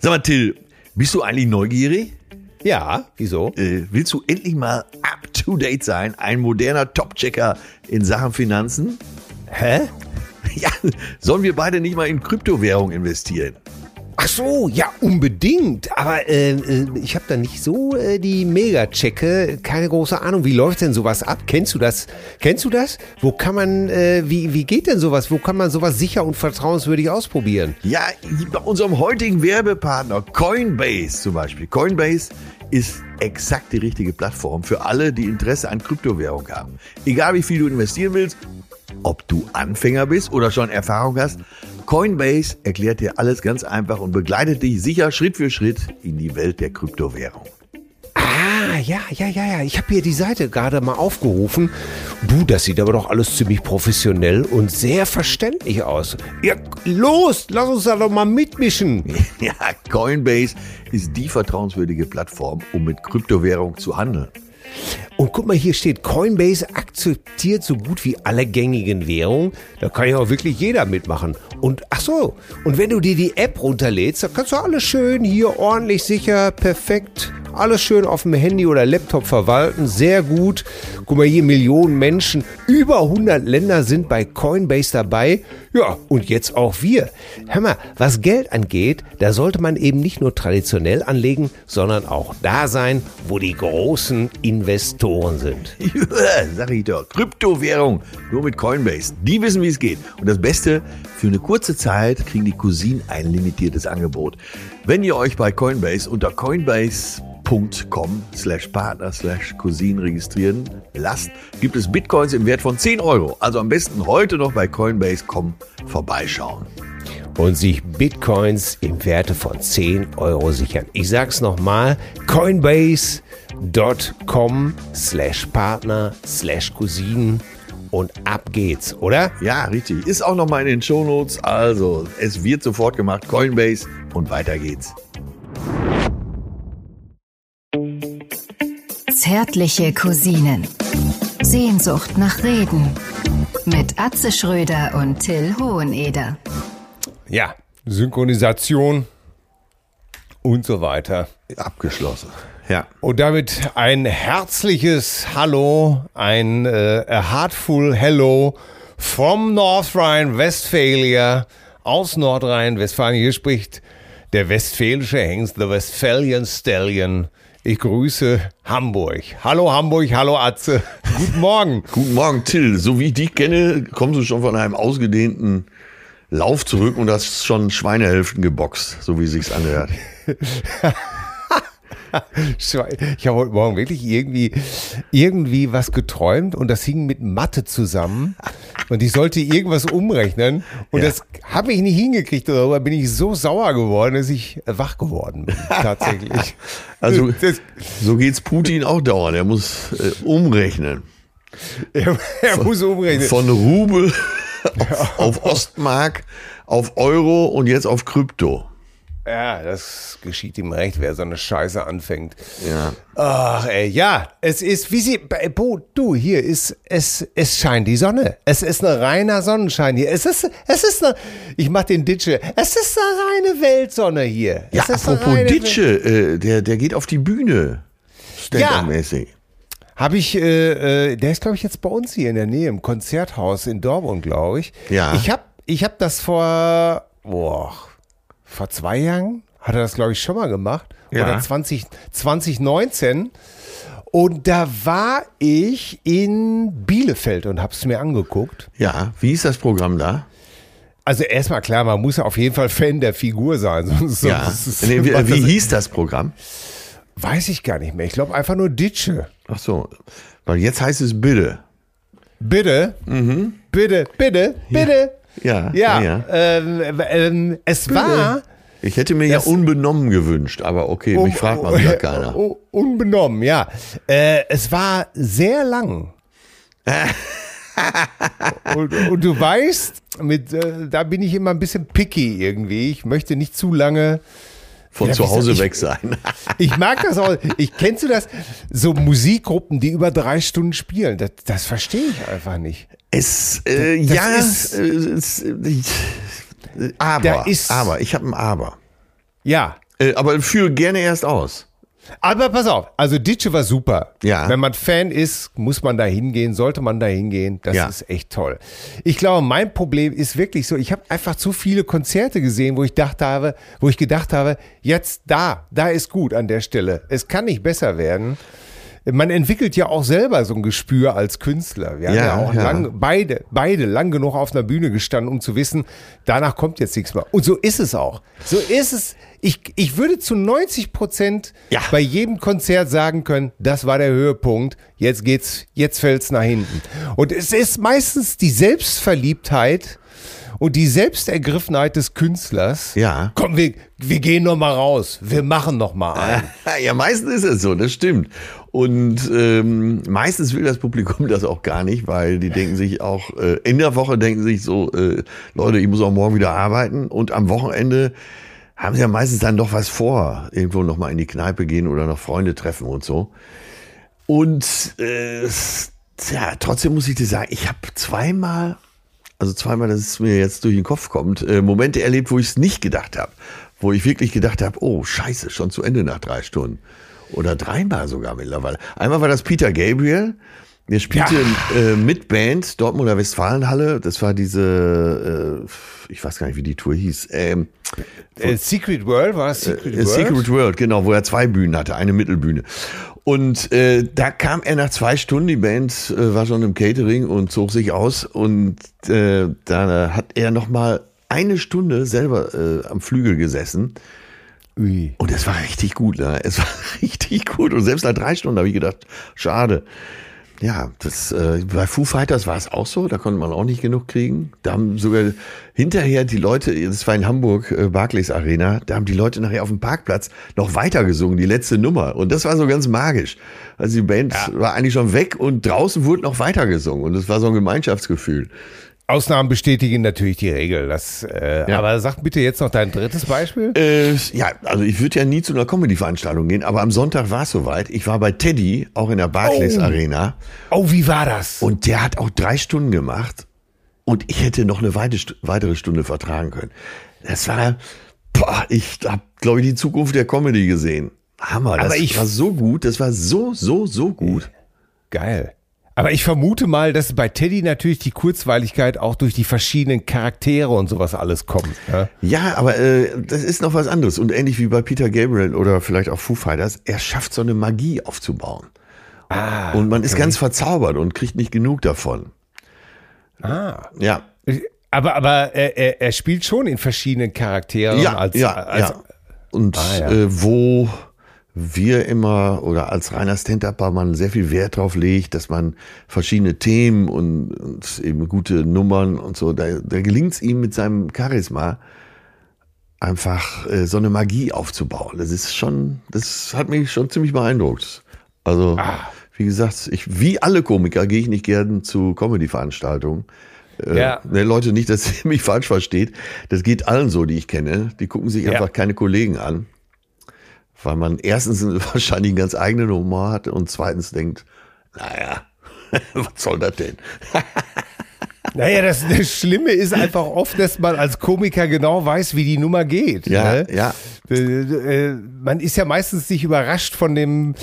Sag mal, Till, bist du eigentlich neugierig? Ja, wieso? Äh, willst du endlich mal up to date sein? Ein moderner Top-Checker in Sachen Finanzen? Hä? Ja, sollen wir beide nicht mal in Kryptowährung investieren? Ach so, ja, unbedingt. Aber äh, äh, ich habe da nicht so äh, die Mega-Checke, keine große Ahnung. Wie läuft denn sowas ab? Kennst du das? Kennst du das? Wo kann man, äh, wie, wie geht denn sowas? Wo kann man sowas sicher und vertrauenswürdig ausprobieren? Ja, bei unserem heutigen Werbepartner Coinbase zum Beispiel. Coinbase ist exakt die richtige Plattform für alle, die Interesse an Kryptowährung haben. Egal wie viel du investieren willst, ob du Anfänger bist oder schon Erfahrung hast, Coinbase erklärt dir alles ganz einfach und begleitet dich sicher Schritt für Schritt in die Welt der Kryptowährung. Ah, ja, ja, ja, ja. Ich habe hier die Seite gerade mal aufgerufen. Du, das sieht aber doch alles ziemlich professionell und sehr verständlich aus. Ja, los, lass uns da doch mal mitmischen. Ja, Coinbase ist die vertrauenswürdige Plattform, um mit Kryptowährung zu handeln. Und guck mal, hier steht, Coinbase akzeptiert so gut wie alle gängigen Währungen. Da kann ja auch wirklich jeder mitmachen. Und ach so, und wenn du dir die App runterlädst, dann kannst du alles schön hier ordentlich, sicher, perfekt, alles schön auf dem Handy oder Laptop verwalten. Sehr gut. Guck mal hier, Millionen Menschen, über 100 Länder sind bei Coinbase dabei. Ja, und jetzt auch wir. Hör mal, was Geld angeht, da sollte man eben nicht nur traditionell anlegen, sondern auch da sein, wo die großen Investoren sind. Ja, sag ich doch. Kryptowährung, nur mit Coinbase. Die wissen, wie es geht. Und das Beste, für eine kurze Zeit kriegen die Cousinen ein limitiertes Angebot. Wenn ihr euch bei Coinbase unter coinbase.com slash partner slash cousin registrieren lasst, gibt es Bitcoins im Wert von 10 Euro. Also am besten heute noch bei Coinbase.com vorbeischauen. und sich Bitcoins im Werte von 10 Euro sichern. Ich sag's nochmal, coinbase.com slash partner slash Cousinen und ab geht's, oder? Ja, richtig. Ist auch nochmal in den Shownotes. Also, es wird sofort gemacht. Coinbase und weiter geht's. Zärtliche Cousinen. Sehnsucht nach Reden. Mit Atze Schröder und Till Hoheneder. Ja, Synchronisation und so weiter. Abgeschlossen. Ja. Und damit ein herzliches Hallo, ein äh, a heartful Hello from North Rhine-Westphalia aus Nordrhein-Westfalen. Hier spricht der westfälische Hengst, the Westphalian Stallion. Ich grüße Hamburg. Hallo Hamburg, hallo Atze. Guten Morgen. Guten Morgen, Till. So wie ich dich kenne, kommst du schon von einem ausgedehnten Lauf zurück und hast schon Schweinehälften geboxt, so wie sich's anhört. Ich habe heute Morgen wirklich irgendwie, irgendwie was geträumt und das hing mit Mathe zusammen und ich sollte irgendwas umrechnen und Ja. das habe ich nicht hingekriegt. Darüber bin ich so sauer geworden, dass ich wach geworden bin. Tatsächlich. Also, das, so geht's Putin auch dauernd. Er muss äh, umrechnen. er, er muss umrechnen. Von Rubel auf, auf Ostmark, auf Euro und jetzt auf Krypto. Ja, das geschieht ihm recht, wer so eine Scheiße anfängt. Ja. Ach, ey, ja, es ist, wie sie, Bo, du, hier ist, es, es scheint die Sonne. Es ist ein reiner Sonnenschein hier. Es ist, es ist eine, ich mach den Ditsche, es ist eine reine Weltsonne hier. Ja, es ist eine apropos Ditsche, äh, der, der geht auf die Bühne. Stand-up-mäßig. Habe ich, äh, äh, der ist, glaube ich, jetzt bei uns hier in der Nähe im Konzerthaus in Dortmund, glaube ich. Ja. Ich habe ich hab das vor, boah, vor zwei Jahren, hat er das, glaube ich, schon mal gemacht. Ja. Oder 20, 2019. Und da war ich in Bielefeld und habe es mir angeguckt. Ja, wie ist das Programm da? Also erstmal klar, man muss ja auf jeden Fall Fan der Figur sein. Sonst, Ja. sonst Nee, wie wie hieß das Programm? Weiß ich gar nicht mehr. Ich glaube einfach nur Ditsche. Ach so, weil jetzt heißt es bitte. Bitte, bitte, bitte, bitte. Ja, Ja, ja, ja. Ähm, ähm, es war Ich hätte mir Das- ja unbenommen gewünscht, aber okay, mich fragt mal wieder keiner. Oh, unbenommen, ja. Äh, es war sehr lang. und, und du weißt, mit, äh, da bin ich immer ein bisschen picky irgendwie. Ich möchte nicht zu lange. Von Ja, zu Hause ich- weg sein. Ich mag das auch. Ich kennst du das? So Musikgruppen, die über drei Stunden spielen. Das, das verstehe ich einfach nicht. Es, äh, Das ja, ist- äh, es, äh, aber, Da ist- aber, ich habe ein Aber. Ja, Äh, aber führe gerne erst aus. Aber pass auf, also Ditsche war super. Ja. Wenn man Fan ist, muss man da hingehen, sollte man da hingehen. Das Ja. ist echt toll. Ich glaube, mein Problem ist wirklich so, ich habe einfach zu viele Konzerte gesehen, wo ich dachte habe, wo ich gedacht habe, jetzt da, da ist gut an der Stelle. Es kann nicht besser werden. Man entwickelt ja auch selber so ein Gespür als Künstler. Wir haben Ja, ja auch ja. lang, beide, beide lang genug auf einer Bühne gestanden, um zu wissen, danach kommt jetzt nichts mehr. Und so ist es auch. So ist es. Ich, ich würde zu 90 Prozent Ja. bei jedem Konzert sagen können, das war der Höhepunkt, jetzt geht's, jetzt fällt's nach hinten. Und es ist meistens die Selbstverliebtheit und die Selbstergriffenheit des Künstlers. Ja. Komm, wir, wir gehen noch mal raus, wir machen noch mal einen. Ja, meistens ist es so, das stimmt. Und ähm, meistens will das Publikum das auch gar nicht, weil die denken sich auch, äh, in der Woche denken sich so, äh, Leute, ich muss auch morgen wieder arbeiten und am Wochenende haben sie ja meistens dann doch was vor, irgendwo nochmal in die Kneipe gehen oder noch Freunde treffen und so. Und äh, tja, trotzdem muss ich dir sagen, ich habe zweimal, also zweimal, dass es mir jetzt durch den Kopf kommt, äh, Momente erlebt, wo ich es nicht gedacht habe. Wo ich wirklich gedacht habe, oh scheiße, schon zu Ende nach drei Stunden. Oder dreimal sogar mittlerweile. Einmal war das Peter Gabriel. Der spielte äh, mit Band Dortmunder Westfalenhalle. Das war diese, äh, ich weiß gar nicht, wie die Tour hieß. Ähm, Äh, Secret World war es Secret äh, World? Secret World, genau, wo er zwei Bühnen hatte, eine Mittelbühne. Und äh, da kam er nach zwei Stunden, die Band äh, war schon im Catering und zog sich aus und äh, da hat er noch mal eine Stunde selber äh, am Flügel gesessen Ui. und es war richtig gut, ne? Es war richtig gut und selbst nach drei Stunden habe ich gedacht, schade. Ja, das äh, bei Foo Fighters war es auch so, da konnte man auch nicht genug kriegen. Da haben sogar hinterher die Leute, das war in Hamburg, äh, Barclays Arena, da haben die Leute nachher auf dem Parkplatz noch weiter gesungen, die letzte Nummer. Und das war so ganz magisch. Also die Band war eigentlich schon weg und draußen wurde noch weiter gesungen und das war so ein Gemeinschaftsgefühl. Ausnahmen bestätigen natürlich die Regel. Das, äh, Ja. Aber sag bitte jetzt noch dein drittes Beispiel. Äh, ja, also ich würde ja nie zu einer Comedy-Veranstaltung gehen, aber am Sonntag war es soweit. Ich war bei Teddy, auch in der Barclays Oh. Arena. Oh, wie war das? Und der hat auch drei Stunden gemacht. Und ich hätte noch eine weite, weitere Stunde vertragen können. Das war, boah, ich habe, glaube ich, die Zukunft der Comedy gesehen. Hammer, das Aber ich- war so gut, das war so, so, so gut. Geil. Aber ich vermute mal, dass bei Teddy natürlich die Kurzweiligkeit auch durch die verschiedenen Charaktere und sowas alles kommt. Ja? Ja, aber äh, das ist noch was anderes. Und ähnlich wie bei Peter Gabriel oder vielleicht auch Foo Fighters, er schafft so eine Magie aufzubauen. Ah, und man ist ganz verzaubert und kriegt nicht genug davon. ah. Ja, Aber, aber er, er, er spielt schon in verschiedenen Charakteren. ja, als, ja, als, ja. Und Ah, ja. Äh, wo wir immer oder als reiner Stand-Upper man sehr viel Wert drauf legt, dass man verschiedene Themen und, und eben gute Nummern und so, da, da gelingt es ihm mit seinem Charisma einfach äh, so eine Magie aufzubauen. Das ist schon, das hat mich schon ziemlich beeindruckt. Also, Ah. wie gesagt, ich, wie alle Komiker gehe ich nicht gern zu Comedy-Veranstaltungen. Äh, Ja. ne, Leute, nicht, dass ihr mich falsch versteht. Das geht allen so, die ich kenne. Die gucken sich Ja. einfach keine Kollegen an. Weil man erstens wahrscheinlich einen ganz eigenen Humor hat und zweitens denkt, naja, was soll das denn? Naja, das, das Schlimme ist einfach oft, dass man als Komiker genau weiß, wie die Nummer geht. Ja, ne? ja. Äh, äh, Man ist ja meistens nicht überrascht von dem,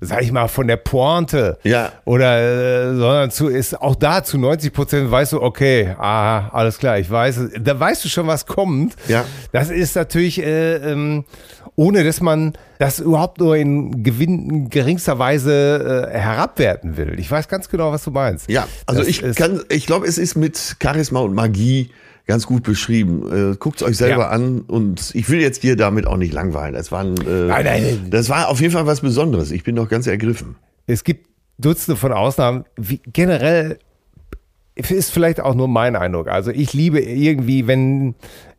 sag ich mal, von der Pointe. Ja. Oder, äh, sondern zu, ist auch da zu 90 Prozent weißt du, okay, aha, alles klar, ich weiß, es. da weißt du schon, was kommt. Ja. Das ist natürlich, äh, ähm, ohne dass man das überhaupt nur in gewinn, geringster Weise äh, herabwerten will. Ich weiß ganz genau, was du meinst. Ja, also Das ich kann, ich glaube, es ist mit Charisma und Magie ganz gut beschrieben. Äh, Guckt euch selber Ja. an und ich will jetzt dir damit auch nicht langweilen. Das war, ein, äh, Nein, nein, nein. das war auf jeden Fall was Besonderes. Ich bin doch ganz ergriffen. Es gibt Dutzende von Ausnahmen. Wie, generell ist vielleicht auch nur mein Eindruck. Also ich liebe irgendwie, wenn,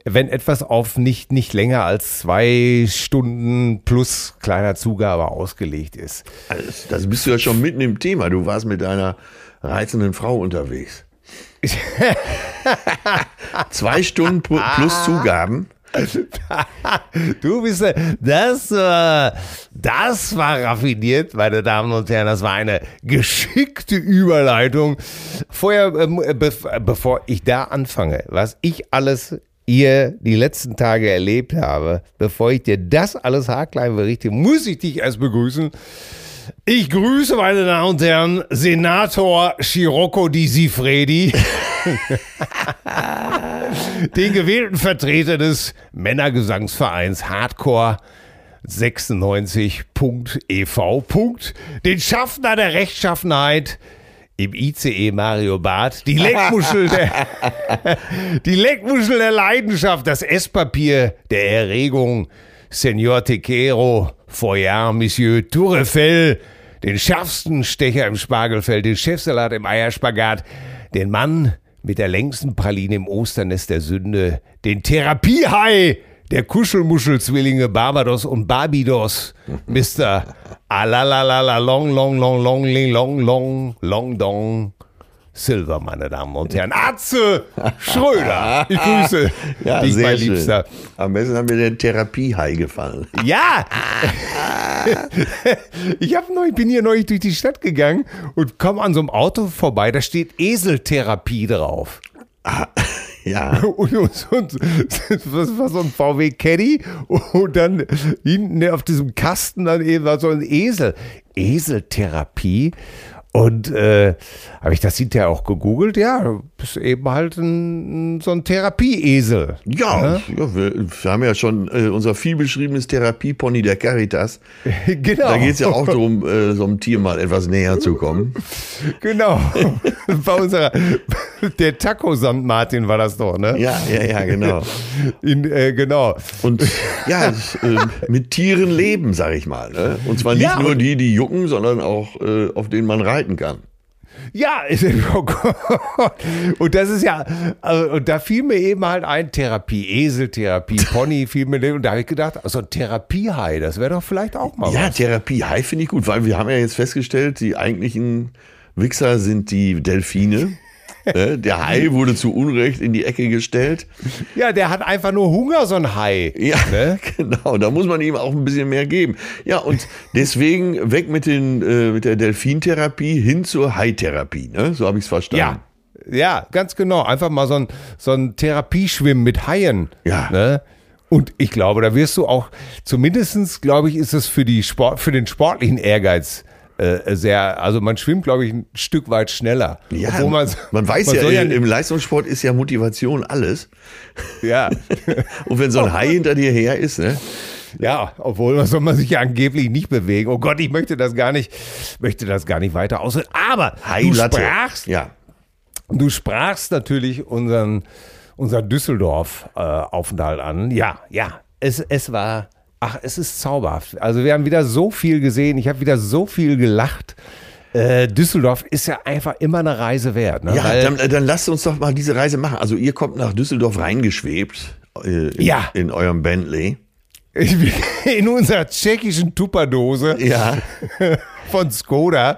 wenn etwas auf nicht, nicht länger als zwei Stunden plus kleiner Zugabe ausgelegt ist. Also, das bist du ja schon mitten im Thema. Du warst mit deiner reizenden Frau unterwegs. Zwei Stunden plus Zugaben. Du bist, äh, das war, das war raffiniert, meine Damen und Herren. Das war eine geschickte Überleitung. Vorher, ähm, bev- bevor ich da anfange, was ich alles ihr die letzten Tage erlebt habe, bevor ich dir das alles haarklein berichte, muss ich dich erst begrüßen. Ich grüße, meine Damen und Herren, Senator Scirocco di Sifredi, den gewählten Vertreter des Männergesangsvereins Hardcore 96.ev. Den Schaffner der Rechtschaffenheit im ICE Mario Barth, die Leckmuschel der, die Leckmuschel der Leidenschaft, das Esspapier der Erregung, Senor Tequero, Foyer, Monsieur Tourefell, den schärfsten Stecher im Spargelfeld, den Chefsalat im Eierspagat, den Mann mit der längsten Praline im Osternest der Sünde, den Therapiehai der Kuschelmuschelzwillinge Barbados und Barbidos, Mr. Alalalala long, long, long, long, long, long, long, long. Silver, meine Damen und Herren. Atze Schröder. Ich grüße Ja, dich, mein schön. Liebster. Am besten hat mir der Therapiehai gefallen. Ja! ich hab neulich, bin hier neulich durch die Stadt gegangen und komme an so einem Auto vorbei, da steht Eseltherapie drauf. Ja. Und, und, und das war so ein VW Caddy und dann hinten auf diesem Kasten dann eben war so ein Esel. Eseltherapie. Und äh, habe ich das hinterher auch gegoogelt? Ja, du bist eben halt ein, so ein Therapieesel. Ja, ja wir, wir haben ja schon äh, unser vielbeschriebenes Therapiepony der Caritas. Genau. Da geht es ja auch darum, äh, so einem Tier mal etwas näher zu kommen. Genau. Bei unserer, der Taco St. Martin war das doch, ne? Ja, ja, ja, genau. In, äh, genau. Und ja, äh, mit Tieren leben, sag ich mal. Ne? Und zwar nicht Ja, nur die, die jucken, sondern auch äh, auf denen man reiten kann. Ja, oh. Und das ist ja, also, und da fiel mir eben halt ein Therapie, Eseltherapie, Pony fiel mir, und da habe ich gedacht, so ein Therapiehai, das wäre doch vielleicht auch mal Ja, was. Therapiehai finde ich gut, weil wir haben ja jetzt festgestellt, die eigentlichen Wichser sind die Delfine. Ne? Der Hai wurde zu Unrecht in die Ecke gestellt. Ja, der hat einfach nur Hunger, so ein Hai. Ja, Ne? genau. Da muss man ihm auch ein bisschen mehr geben. Ja, und deswegen weg mit, den, äh, mit der Delfintherapie hin zur Haitherapie. Ne? So habe ich es verstanden. Ja, ja, ganz genau. Einfach mal so ein, so ein Therapieschwimmen mit Haien. Ja. Ne? Und ich glaube, da wirst du auch, zumindestens glaube ich, ist es für, die Sport, für den sportlichen Ehrgeiz äh, sehr, also man schwimmt, glaube ich, ein Stück weit schneller. Ja, Obwohl man, weiß man ja, soll im, Leistungssport ist ja Motivation alles. ja, Und wenn so ein Hai hinter dir her ist, ne? ja, obwohl man soll man sich ja angeblich nicht bewegen. Oh Gott, ich möchte das gar nicht, möchte das gar nicht weiter ausreden. Aber du Hai-Latte. sprachst, Ja. Du sprachst natürlich unseren, unseren Düsseldorf-Aufenthalt an. Ja, ja, es, es war, ach, es ist zauberhaft. Also wir haben wieder so viel gesehen, ich habe wieder so viel gelacht. Äh, Düsseldorf ist ja einfach immer eine Reise wert. Ne? Ja, Weil- dann, dann lasst uns doch mal diese Reise machen. Also ihr kommt nach Düsseldorf reingeschwebt. Äh, in, Ja. In eurem Bentley. In unserer tschechischen Tupperdose. Ja. von Skoda.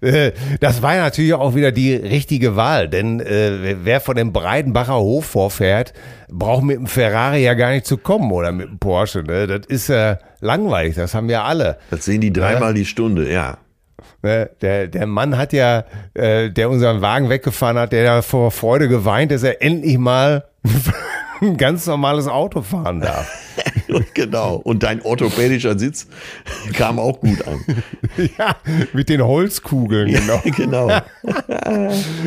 Äh, Das war ja natürlich auch wieder die richtige Wahl, denn äh, wer von dem Breidenbacher Hof vorfährt, braucht mit dem Ferrari ja gar nicht zu kommen oder mit dem Porsche. Ne? Das ist ja langweilig, das haben ja alle. Das sehen die dreimal die Stunde, ja. Ne? Der, der Mann hat ja, äh, der unseren Wagen weggefahren hat, der ja vor Freude geweint, dass er endlich mal ein ganz normales Auto fahren darf. genau. Und dein orthopädischer Sitz kam auch gut an. ja, mit den Holzkugeln, genau. genau.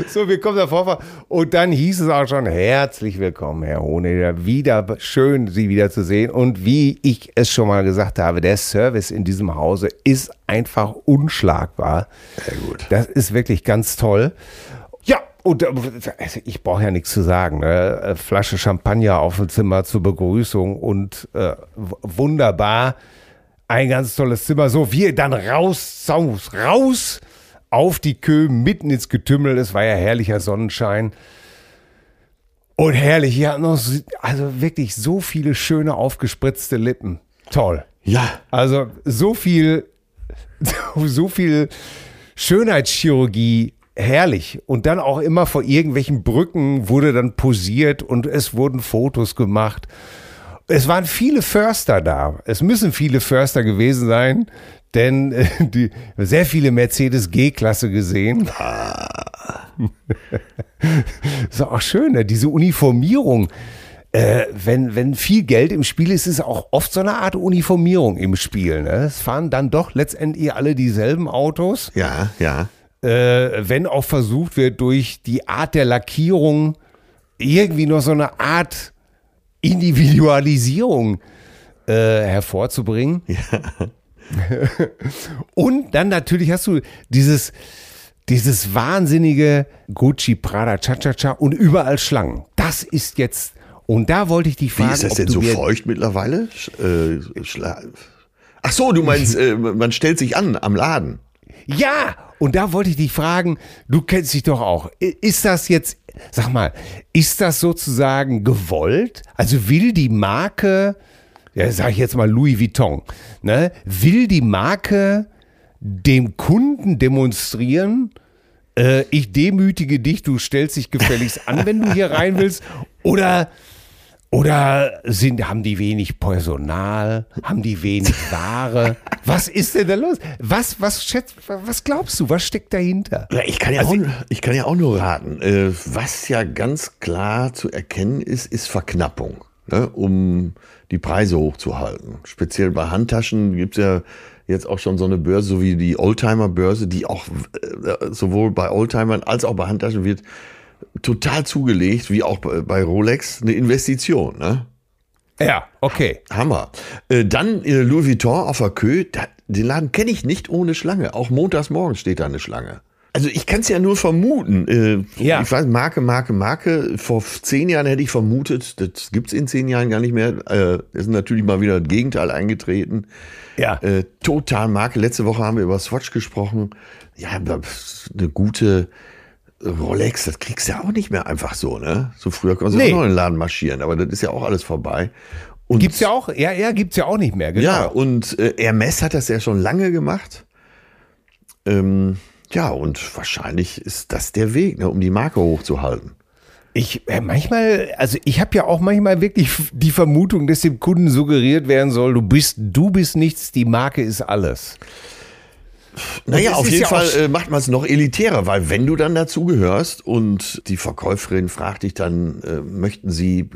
So, wir kommen davor. Und dann hieß es auch schon, herzlich willkommen, Herr Hohneder. Wieder schön, Sie wiederzusehen. Und wie ich es schon mal gesagt habe, der Service in diesem Hause ist einfach unschlagbar. Sehr gut. Das ist wirklich ganz toll. Und äh, also ich brauche ja nichts zu sagen. Ne? Äh, Flasche Champagner auf dem Zimmer zur Begrüßung und äh, wunderbar. Ein ganz tolles Zimmer. So, wir dann raus, raus, raus auf die Kö, mitten ins Getümmel. Es war ja herrlicher Sonnenschein. Und herrlich, hier hat noch, so- also wirklich so viele schöne aufgespritzte Lippen. Toll. Ja. Also so viel, so viel Schönheitschirurgie, herrlich. Und dann auch immer vor irgendwelchen Brücken wurde dann posiert und es wurden Fotos gemacht. Es waren viele Förster da. Es müssen viele Förster gewesen sein, denn äh, die, sehr viele Mercedes G-Klasse gesehen. ist auch schön, ne? diese Uniformierung. äh, wenn, wenn viel Geld im Spiel ist, ist auch oft so eine Art Uniformierung im Spiel. Ne? Es fahren dann doch letztendlich alle dieselben Autos. Ja, ja. Äh, wenn auch versucht wird, durch die Art der Lackierung irgendwie noch so eine Art Individualisierung äh, hervorzubringen. Ja. Und dann natürlich hast du dieses, dieses wahnsinnige Gucci, Prada, Cha-Cha-Cha und überall Schlangen. Das ist jetzt, und da wollte ich dich fragen. Wie ist das denn so feucht mittlerweile? Äh, Ach so, du meinst, äh, man stellt sich an am Laden. Ja, und da wollte ich dich fragen, du kennst dich doch auch. Ist das jetzt, sag mal, ist das sozusagen gewollt? Also will die Marke, ja, sag ich jetzt mal Louis Vuitton, ne, will die Marke dem Kunden demonstrieren, äh, ich demütige dich, du stellst dich gefälligst an, wenn du hier rein willst, oder oder sind, haben die wenig Personal? Haben die wenig Ware? Was ist denn da los? Was, was, schätzt, was glaubst du? Was steckt dahinter? Ich, kann ja also, auch, ich kann ja auch nur raten. Äh, was ja ganz klar zu erkennen ist, ist Verknappung, ne, um die Preise hochzuhalten. Speziell bei Handtaschen gibt's ja jetzt auch schon so eine Börse, so wie die Oldtimer-Börse, die auch äh, sowohl bei Oldtimern als auch bei Handtaschen wird total zugelegt, wie auch bei Rolex, eine Investition. Ne? Ja, okay. Hammer. Äh, dann äh, Louis Vuitton auf der Kö, den Laden kenne ich nicht ohne Schlange. Auch montags morgens steht da eine Schlange. Also ich kann es ja nur vermuten. Äh, ja. Ich weiß, Marke, Marke, Marke. Vor zehn Jahren hätte ich vermutet, das gibt es in zehn Jahren gar nicht mehr. Äh, ist natürlich mal wieder das Gegenteil eingetreten. Ja. Total Marke. Letzte Woche haben wir über Swatch gesprochen. Ja, eine gute Rolex, das kriegst du ja auch nicht mehr einfach so, ne? So früher konntest du nee. auch noch in den Laden marschieren, aber das ist ja auch alles vorbei. Und gibt's ja auch, ja, ja, gibt's ja auch nicht mehr, genau. Ja, und äh, Hermes hat das ja schon lange gemacht. Ähm, ja, und wahrscheinlich ist das der Weg, ne, um die Marke hochzuhalten. Ich äh, manchmal, also ich habe ja auch manchmal wirklich die Vermutung, dass dem Kunden suggeriert werden soll, du bist, du bist nichts, die Marke ist alles. Naja, auf jeden ja Fall äh, macht man es noch elitärer, weil wenn du dann dazugehörst und die Verkäuferin fragt dich dann, äh, möchten sie äh,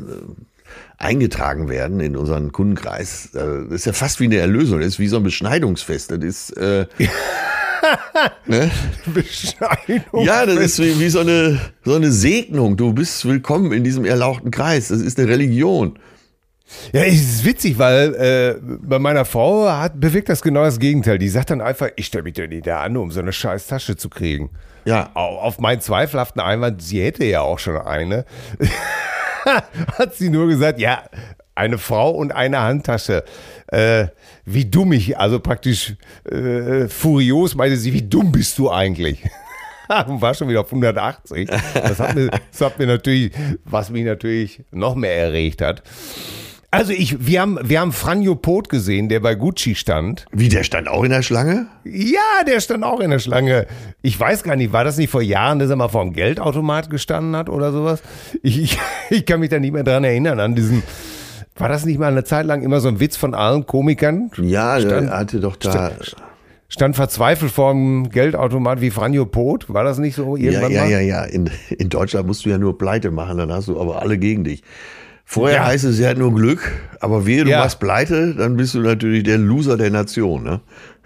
eingetragen werden in unseren Kundenkreis, äh, das ist ja fast wie eine Erlösung, das ist wie so ein Beschneidungsfest, das ist... Äh, ne? Beschneidung. Ja, das ist wie, wie, so, eine, so eine Segnung. Du bist willkommen in diesem erlauchten Kreis. Das ist eine Religion. Ja, es ist witzig, weil äh, bei meiner Frau hat, bewirkt das genau das Gegenteil. Die sagt dann einfach, ich stelle mich doch nicht da an, um so eine scheiß Tasche zu kriegen. Ja. Auf meinen zweifelhaften Einwand, sie hätte ja auch schon eine, hat sie nur gesagt, ja, eine Frau und eine Handtasche. Äh, wie dumm ich, also praktisch äh, furios meinte sie, wie dumm bist du eigentlich? und war schon wieder auf 180. Das hat mir, das hat mir natürlich, was mich natürlich noch mehr erregt hat. Also ich, wir haben, wir haben Franjo Pot gesehen, der bei Gucci stand. Wie, der stand auch in der Schlange? Ja, der stand auch in der Schlange. Ich weiß gar nicht, war das nicht vor Jahren, dass er mal vor dem Geldautomat gestanden hat oder sowas? Ich, ich, ich kann mich da nicht mehr dran erinnern, an diesen, war das nicht mal eine Zeit lang immer so ein Witz von allen Komikern? Ja, stand, er hatte doch da... Stand, stand verzweifelt vor dem Geldautomat wie Franjo Pot. War das nicht so irgendwann Ja, ja, mal? ja, ja. In, in Deutschland musst du ja nur pleite machen, dann hast du aber alle gegen dich. Vorher ja. heißt es, sie hat nur Glück, aber wehe, du ja. machst pleite, dann bist du natürlich der Loser der Nation. Ne?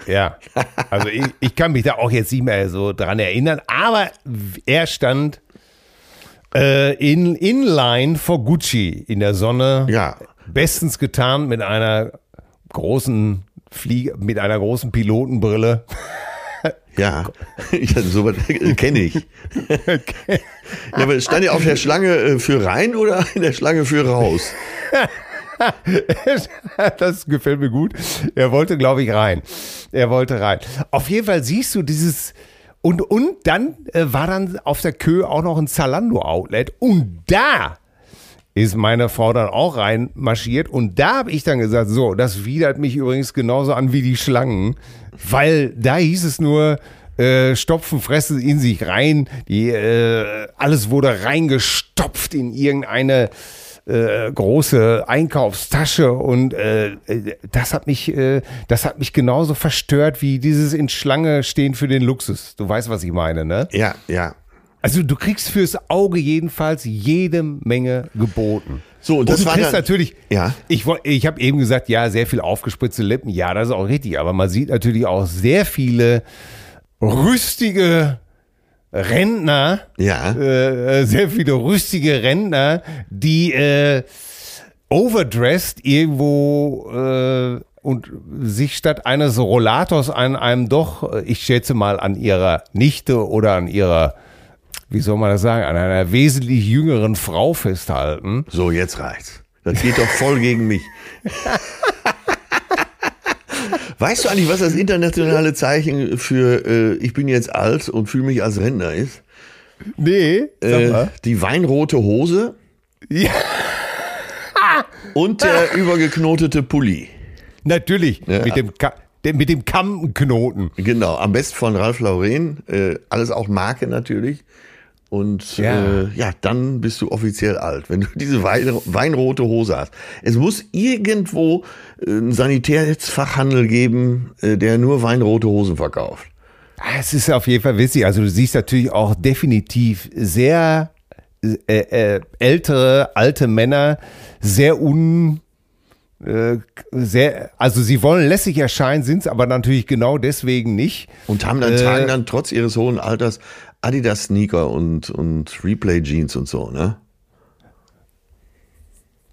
Ja, also ich, ich kann mich da auch jetzt nicht mehr so dran erinnern, aber er stand äh, in Inline vor Gucci in der Sonne. Ja. Bestens getan mit einer großen Fliege, mit einer großen Pilotenbrille. Ja, ja sowas kenne ich. ja, aber stand er auf der Schlange äh, für rein oder in der Schlange für raus? das gefällt mir gut. Er wollte, glaube ich, rein. Er wollte rein. Auf jeden Fall siehst du dieses. Und, und dann äh, war dann auf der Kö auch noch ein Zalando-Outlet. Und da ist meine Frau dann auch reinmarschiert. Und da habe ich dann gesagt: So, das widert mich übrigens genauso an wie die Schlangen. Weil da hieß es nur, äh, stopfen, fressen in sich rein. Die, äh, alles wurde reingestopft in irgendeine äh, große Einkaufstasche und äh, das hat mich, äh, das hat mich genauso verstört wie dieses in Schlange stehen für den Luxus. Du weißt, was ich meine, ne? Ja, ja. Also du kriegst fürs Auge jedenfalls jede Menge geboten. So, und das du war kriegst dann- natürlich, Ja. ich, ich habe eben gesagt, ja, sehr viel aufgespritzte Lippen, ja, das ist auch richtig, aber man sieht natürlich auch sehr viele rüstige Rentner, Ja. äh, sehr viele rüstige Rentner, die äh, overdressed irgendwo äh, und sich statt eines Rollators an einem doch, äh, ich schätze mal, an ihrer Nichte oder an ihrer, wie soll man das sagen, an einer wesentlich jüngeren Frau festhalten. So, jetzt reicht's. Das geht doch voll gegen mich. Weißt du eigentlich, was das internationale Zeichen für äh, ich bin jetzt alt und fühle mich als Rentner ist? Nee, Äh, die weinrote Hose Ja. und der übergeknotete Pulli. Natürlich, Ja. mit dem, Ka mit dem Kammenknoten. Genau, am besten von Ralph Lauren. Äh, alles auch Marke natürlich. Und Ja. Äh, ja, dann bist du offiziell alt, wenn du diese Wein, weinrote Hose hast. Es muss irgendwo äh, einen Sanitätsfachhandel geben, äh, der nur weinrote Hosen verkauft. Ah, Es ist auf jeden Fall witzig. Also du siehst natürlich auch definitiv sehr äh, äh, ältere, alte Männer, sehr un sehr, also sie wollen lässig erscheinen, sind es aber natürlich genau deswegen nicht. Und haben dann, tragen dann trotz ihres hohen Alters Adidas Sneaker und, und Replay Jeans und so, ne?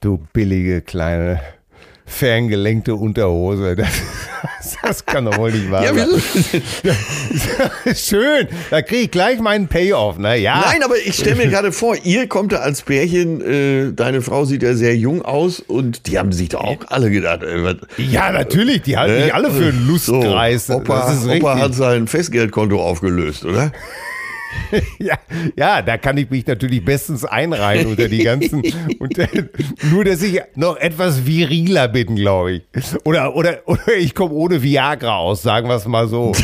Du billige kleine ferngelenkte Unterhose. Das, das kann doch wohl nicht wahr Ja, sein. wieso? Schön, da kriege ich gleich meinen Payoff. Ne? Ja, Nein, aber ich stelle mir gerade vor, ihr kommt da als Pärchen, äh, deine Frau sieht ja sehr jung aus und die haben sich doch auch alle gedacht, äh, was, ja, natürlich, die halten mich alle für einen Lustkreis. So, Opa, Opa hat sein Festgeldkonto aufgelöst, oder? Ja, ja, da kann ich mich natürlich bestens einreihen unter die ganzen. unter, nur, dass ich noch etwas viriler bin, glaube ich. Oder, oder, oder ich komme ohne Viagra aus, sagen wir es mal so.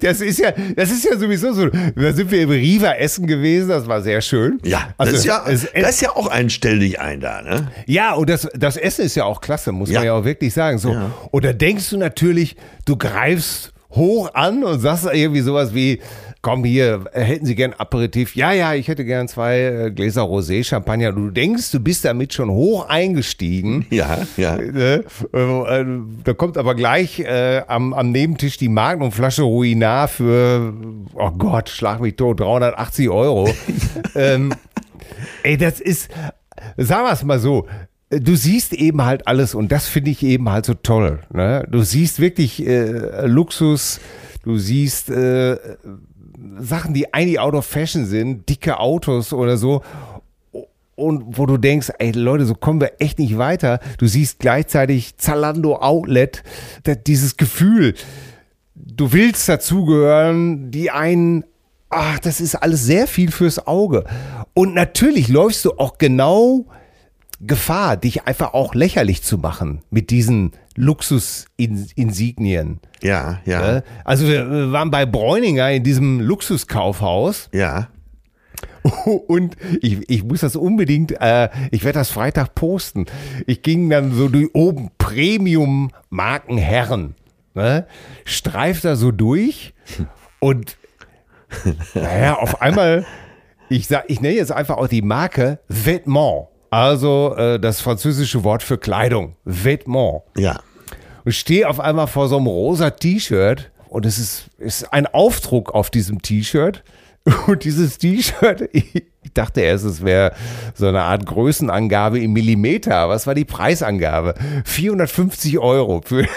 Das ist ja, das ist ja sowieso so. Da sind wir im Riva essen gewesen, das war sehr schön. Ja, also das, ist ja es, das ist ja auch ein Stell dich ein da, ne? ja, und das, das Essen ist ja auch klasse, muss Ja. man ja auch wirklich sagen. So. Ja. Und da denkst du natürlich, du greifst hoch an und sagst irgendwie sowas wie, komm hier, hätten Sie gern Aperitif? Ja, ja, ich hätte gern zwei äh, Gläser Rosé Champagner. Du denkst, du bist damit schon hoch eingestiegen. Ja, ja. Äh, äh, Da kommt aber gleich äh, am, am Nebentisch die Magnumflasche Ruinar für, oh Gott, schlag mich tot, 380 Euro. ähm, ey, das ist, sagen wir es mal so, du siehst eben halt alles und das finde ich eben halt so toll. Ne? Du siehst wirklich äh, Luxus, du siehst äh, Sachen, die eigentlich out of fashion sind, dicke Autos oder so und wo du denkst, ey Leute, so kommen wir echt nicht weiter. Du siehst gleichzeitig Zalando Outlet, dieses Gefühl, du willst dazugehören, die einen, ach, das ist alles sehr viel fürs Auge. Und natürlich läufst du auch genau Gefahr, dich einfach auch lächerlich zu machen mit diesen Luxusinsignien. Ja, ja, Äh, Also wir waren bei Bräuninger in diesem Luxuskaufhaus ja. und ich, ich muss das unbedingt, äh, ich werde das Freitag posten. Ich ging dann so durch oben Premium-Markenherren, ne? streif da so durch und naja, auf einmal, ich sag, ich nenne jetzt einfach auch die Marke Vêtement. Also äh, das französische Wort für Kleidung. Vêtement Ja. und stehe auf einmal vor so einem rosa T-Shirt und es ist, ist ein Aufdruck auf diesem T-Shirt. Und dieses T-Shirt, ich dachte erst, es wäre so eine Art Größenangabe im Millimeter. Was war die Preisangabe? 450 Euro für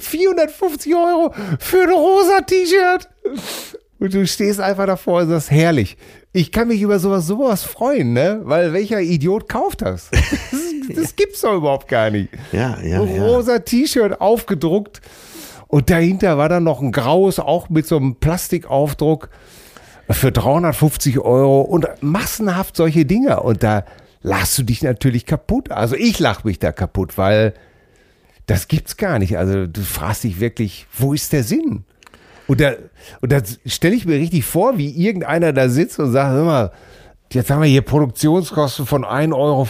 450 Euro für ein rosa T-Shirt. Und du stehst einfach davor und sagst, herrlich. Ich kann mich über sowas sowas freuen, ne? Weil welcher Idiot kauft das? Das, das gibt's doch überhaupt gar nicht. Ja, ja, Ein ja. rosa T-Shirt aufgedruckt und dahinter war dann noch ein graues, auch mit so einem Plastikaufdruck für 350 Euro und massenhaft solche Dinge. Und da lachst du dich natürlich kaputt. Also ich lach mich da kaputt, weil das gibt's gar nicht. Also du fragst dich wirklich, wo ist der Sinn? Und da, und da stelle ich mir richtig vor, wie irgendeiner da sitzt und sagt, hör mal, jetzt haben wir hier Produktionskosten von 1,50 Euro.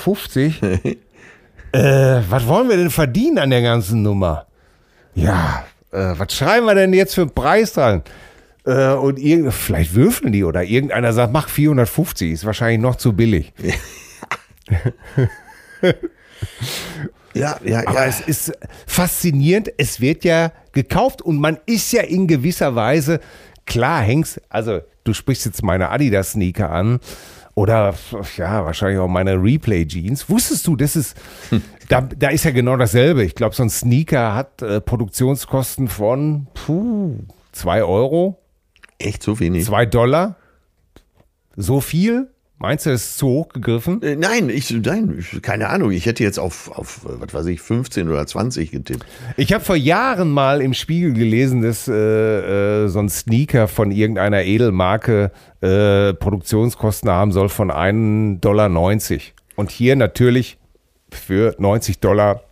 äh, was wollen wir denn verdienen an der ganzen Nummer? Ja, äh, was schreiben wir denn jetzt für einen Preis dran? Äh, und irgend, vielleicht würfeln die oder irgendeiner sagt, mach 450, ist wahrscheinlich noch zu billig. Ja, ja, Aber ja. es ist faszinierend, es wird ja gekauft und man ist ja in gewisser Weise, klar hängst, also du sprichst jetzt meine Adidas-Sneaker an oder ja, wahrscheinlich auch meine Replay-Jeans. Wusstest du, das ist, da, da ist ja genau dasselbe. Ich glaube, so ein Sneaker hat äh, Produktionskosten von puh, zwei Euro, Echt so wenig? zwei Dollar. So viel? Meinst du, das ist zu hoch gegriffen? Äh, Nein, ich, nein, ich, keine Ahnung. Ich hätte jetzt auf, auf, was weiß ich, 15 oder 20 getippt. Ich habe vor Jahren mal im Spiegel gelesen, dass äh, äh, so ein Sneaker von irgendeiner Edelmarke äh, Produktionskosten haben soll von 1,90 Dollar. Und hier natürlich für 90 Dollar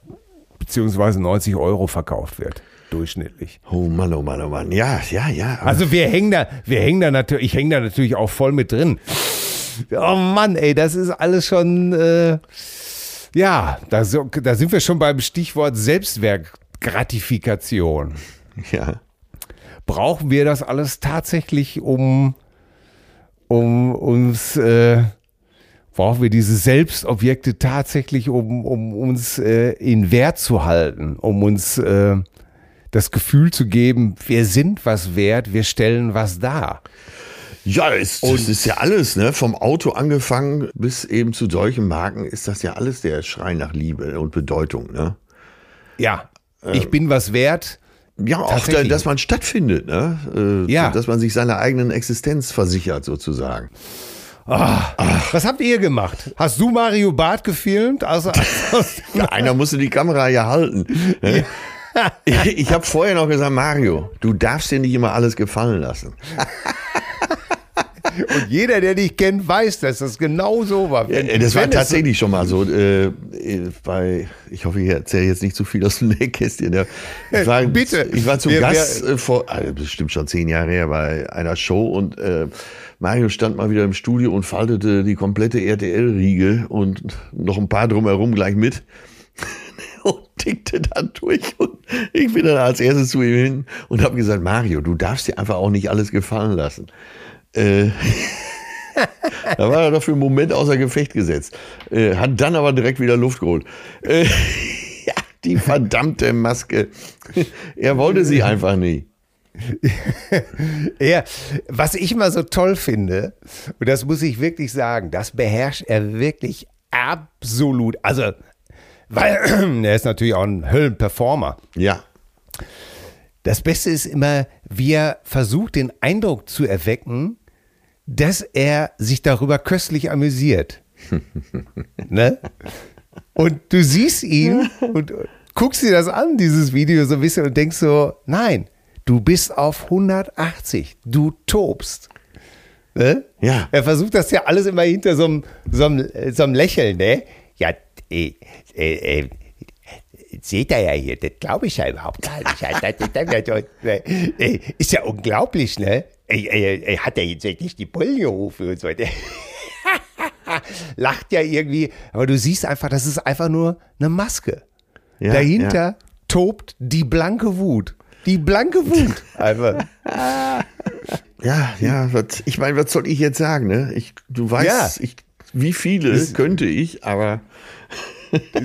beziehungsweise 90 Euro verkauft wird. Durchschnittlich. Oh Mann, oh Mann, oh Mann. Ja, ja, ja. Also wir hängen da, wir hängen da natürlich, ich hänge da natürlich auch voll mit drin. Oh Mann, ey, das ist alles schon, äh, ja, da, da sind wir schon beim Stichwort Selbstwertgratifikation. ja. brauchen wir das alles tatsächlich, um, um uns, äh, brauchen wir diese Selbstobjekte tatsächlich, um, um uns äh, in Wert zu halten, um uns äh, das Gefühl zu geben, wir sind was wert, wir stellen was dar. Ja, es, das ist ja alles, ne? Vom Auto angefangen bis eben zu solchen Marken ist das ja alles der Schrei nach Liebe und Bedeutung, ne? Ja, ich bin was wert. Ja, auch, dass man stattfindet, ne? Äh, Ja. Dass man sich seiner eigenen Existenz versichert, sozusagen. Was habt ihr gemacht? Hast du Mario Barth gefilmt? Also, Ja, einer musste die Kamera ja halten. ne? Ich, ich habe vorher noch gesagt, Mario, du darfst dir nicht immer alles gefallen lassen. und jeder, der dich kennt, weiß, dass das genau so war. Wenn- Äh, Das war tatsächlich schon mal so. Äh, äh, bei, ich hoffe, ich erzähle jetzt nicht zu viel aus dem Nähkästchen. Ja. Ich war, Bitte. Ich war zu Wir- Gast äh, vor, also bestimmt schon zehn Jahre her, bei einer Show und äh, Mario stand mal wieder im Studio und faltete die komplette RTL-Riege und noch ein paar drumherum gleich mit. Und tickte dann durch und ich bin dann als erstes zu ihm hin und habe gesagt, Mario, du darfst dir einfach auch nicht alles gefallen lassen. Äh, da war er doch für einen Moment außer Gefecht gesetzt. Äh, hat dann aber direkt wieder Luft geholt. Äh, ja, die verdammte Maske. er wollte sie einfach nie. Ja, was ich immer so toll finde, und das muss ich wirklich sagen, das beherrscht er wirklich absolut. Also, weil er ist natürlich auch ein Höllenperformer. Ja. Das Beste ist immer, wie er versucht, den Eindruck zu erwecken, dass er sich darüber köstlich amüsiert. ne? Und du siehst ihn und guckst dir das an, dieses Video so ein bisschen und denkst so, nein, du bist auf 180, du tobst. Ne? Ja. Er versucht das ja alles immer hinter so einem, so einem, so einem Lächeln, ne? Ja, äh, äh, äh, seht ihr ja hier, das glaube ich ja überhaupt gar nicht. Äh, Ist ja unglaublich, ne? Äh, äh, äh, Hat er jetzt nicht die gerufen und so. Lacht ja irgendwie, aber du siehst einfach, das ist einfach nur eine Maske. ja Dahinter Ja. tobt die blanke Wut. Die blanke Wut. Einfach. Ja, ja, was, ich meine, was soll ich jetzt sagen, ne? Ich, du weißt, Ja. ich, wie viele könnte ich, aber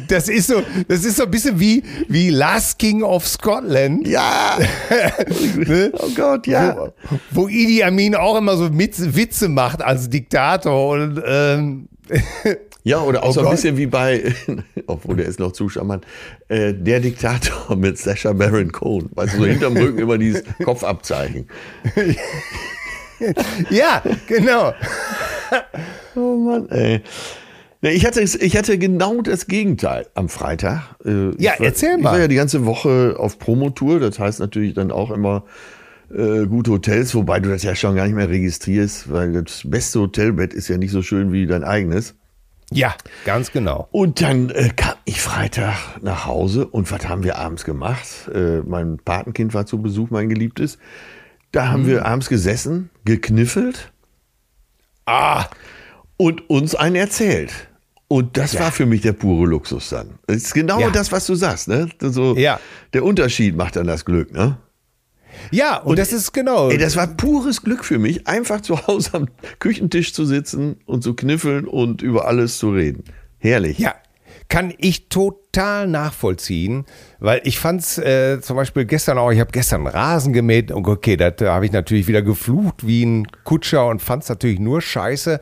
Das ist so, das ist so ein bisschen wie, wie Last King of Scotland. ja. Ne? oh Gott, ja. Wo, wo Idi Amin auch immer so Witze macht als Diktator und ähm, Ja, oder auch Oh so ein Gott. bisschen wie bei, obwohl der ist noch zu charmant, äh, der Diktator mit Sacha Baron Cohen. Weißt du, so hinterm Rücken immer dieses Kopfabzeichen. ja, genau. Oh Mann, ey. Ja, ich, hatte, ich hatte genau das Gegenteil am Freitag. Äh, Ja, ich war, erzähl Ich mal. war ja die ganze Woche auf Promotour. Das heißt natürlich dann auch immer äh, gute Hotels, wobei du das ja schon gar nicht mehr registrierst, weil das beste Hotelbett ist ja nicht so schön wie dein eigenes. Ja, ganz genau. Und dann äh, kam ich Freitag nach Hause und was haben wir abends gemacht? Äh, mein Patenkind war zu Besuch, mein Geliebtes. Da haben wir abends gesessen, gekniffelt Ah, und uns einen erzählt. Und das war für mich der pure Luxus dann. Das ist genau Ja. das, was du sagst, ne? So, Ja. Der Unterschied macht dann das Glück, ne? Ja, und, das ist genau. Ey, das war pures Glück für mich, einfach zu Hause am Küchentisch zu sitzen und zu kniffeln und über alles zu reden. Herrlich. Ja, kann ich total nachvollziehen, weil ich fand's äh, zum Beispiel gestern auch, ich habe gestern Rasen gemäht und okay, da habe ich natürlich wieder geflucht wie ein Kutscher und fand's natürlich nur scheiße.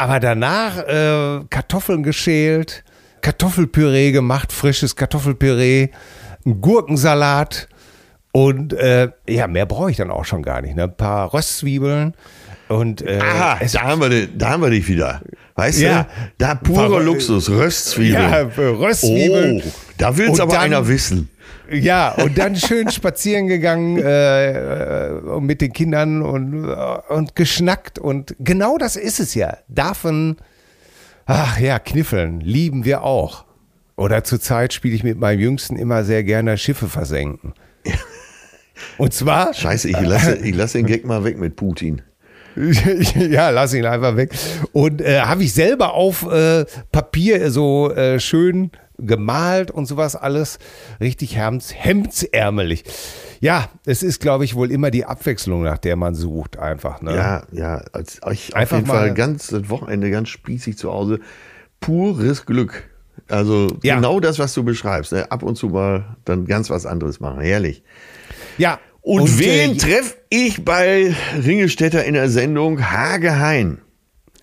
Aber danach äh, Kartoffeln geschält, Kartoffelpüree gemacht, frisches Kartoffelpüree, ein Gurkensalat und äh, ja, mehr brauche ich dann auch schon gar nicht. Ne? Ein paar Röstzwiebeln und äh, Aha, da haben, wir, da haben wir dich wieder. Weißt Ja. du? Da purer Luxus, Röstzwiebeln. Ja, Röstzwiebeln. Oh, da will's Und aber dann- einer wissen. Ja, und dann schön spazieren gegangen äh, äh, mit den Kindern und, äh, und geschnackt. Und genau das ist es ja. Davon, ach ja, kniffeln, lieben wir auch. Oder zurzeit spiele ich mit meinem Jüngsten immer sehr gerne Schiffe versenken. Und zwar, Scheiße, ich lasse, ich lasse den Gag mal weg mit Putin. ja, lass ihn einfach weg. Und äh, habe ich selber auf äh, Papier so äh, schön gemalt und sowas alles. Richtig hemds, hemdsärmelig. Ja, es ist, glaube ich, wohl immer die Abwechslung, nach der man sucht, einfach. Ne? Ja, ja, als ich auf Einfach jeden Fall mal- ganz das Wochenende ganz spießig zu Hause. Pures Glück. Also Ja. genau das, was du beschreibst. Ne? Ab und zu mal dann ganz was anderes machen. Herrlich. ja. Und, wen äh, treff ich bei Ringelstädter in der Sendung? Hage Hein.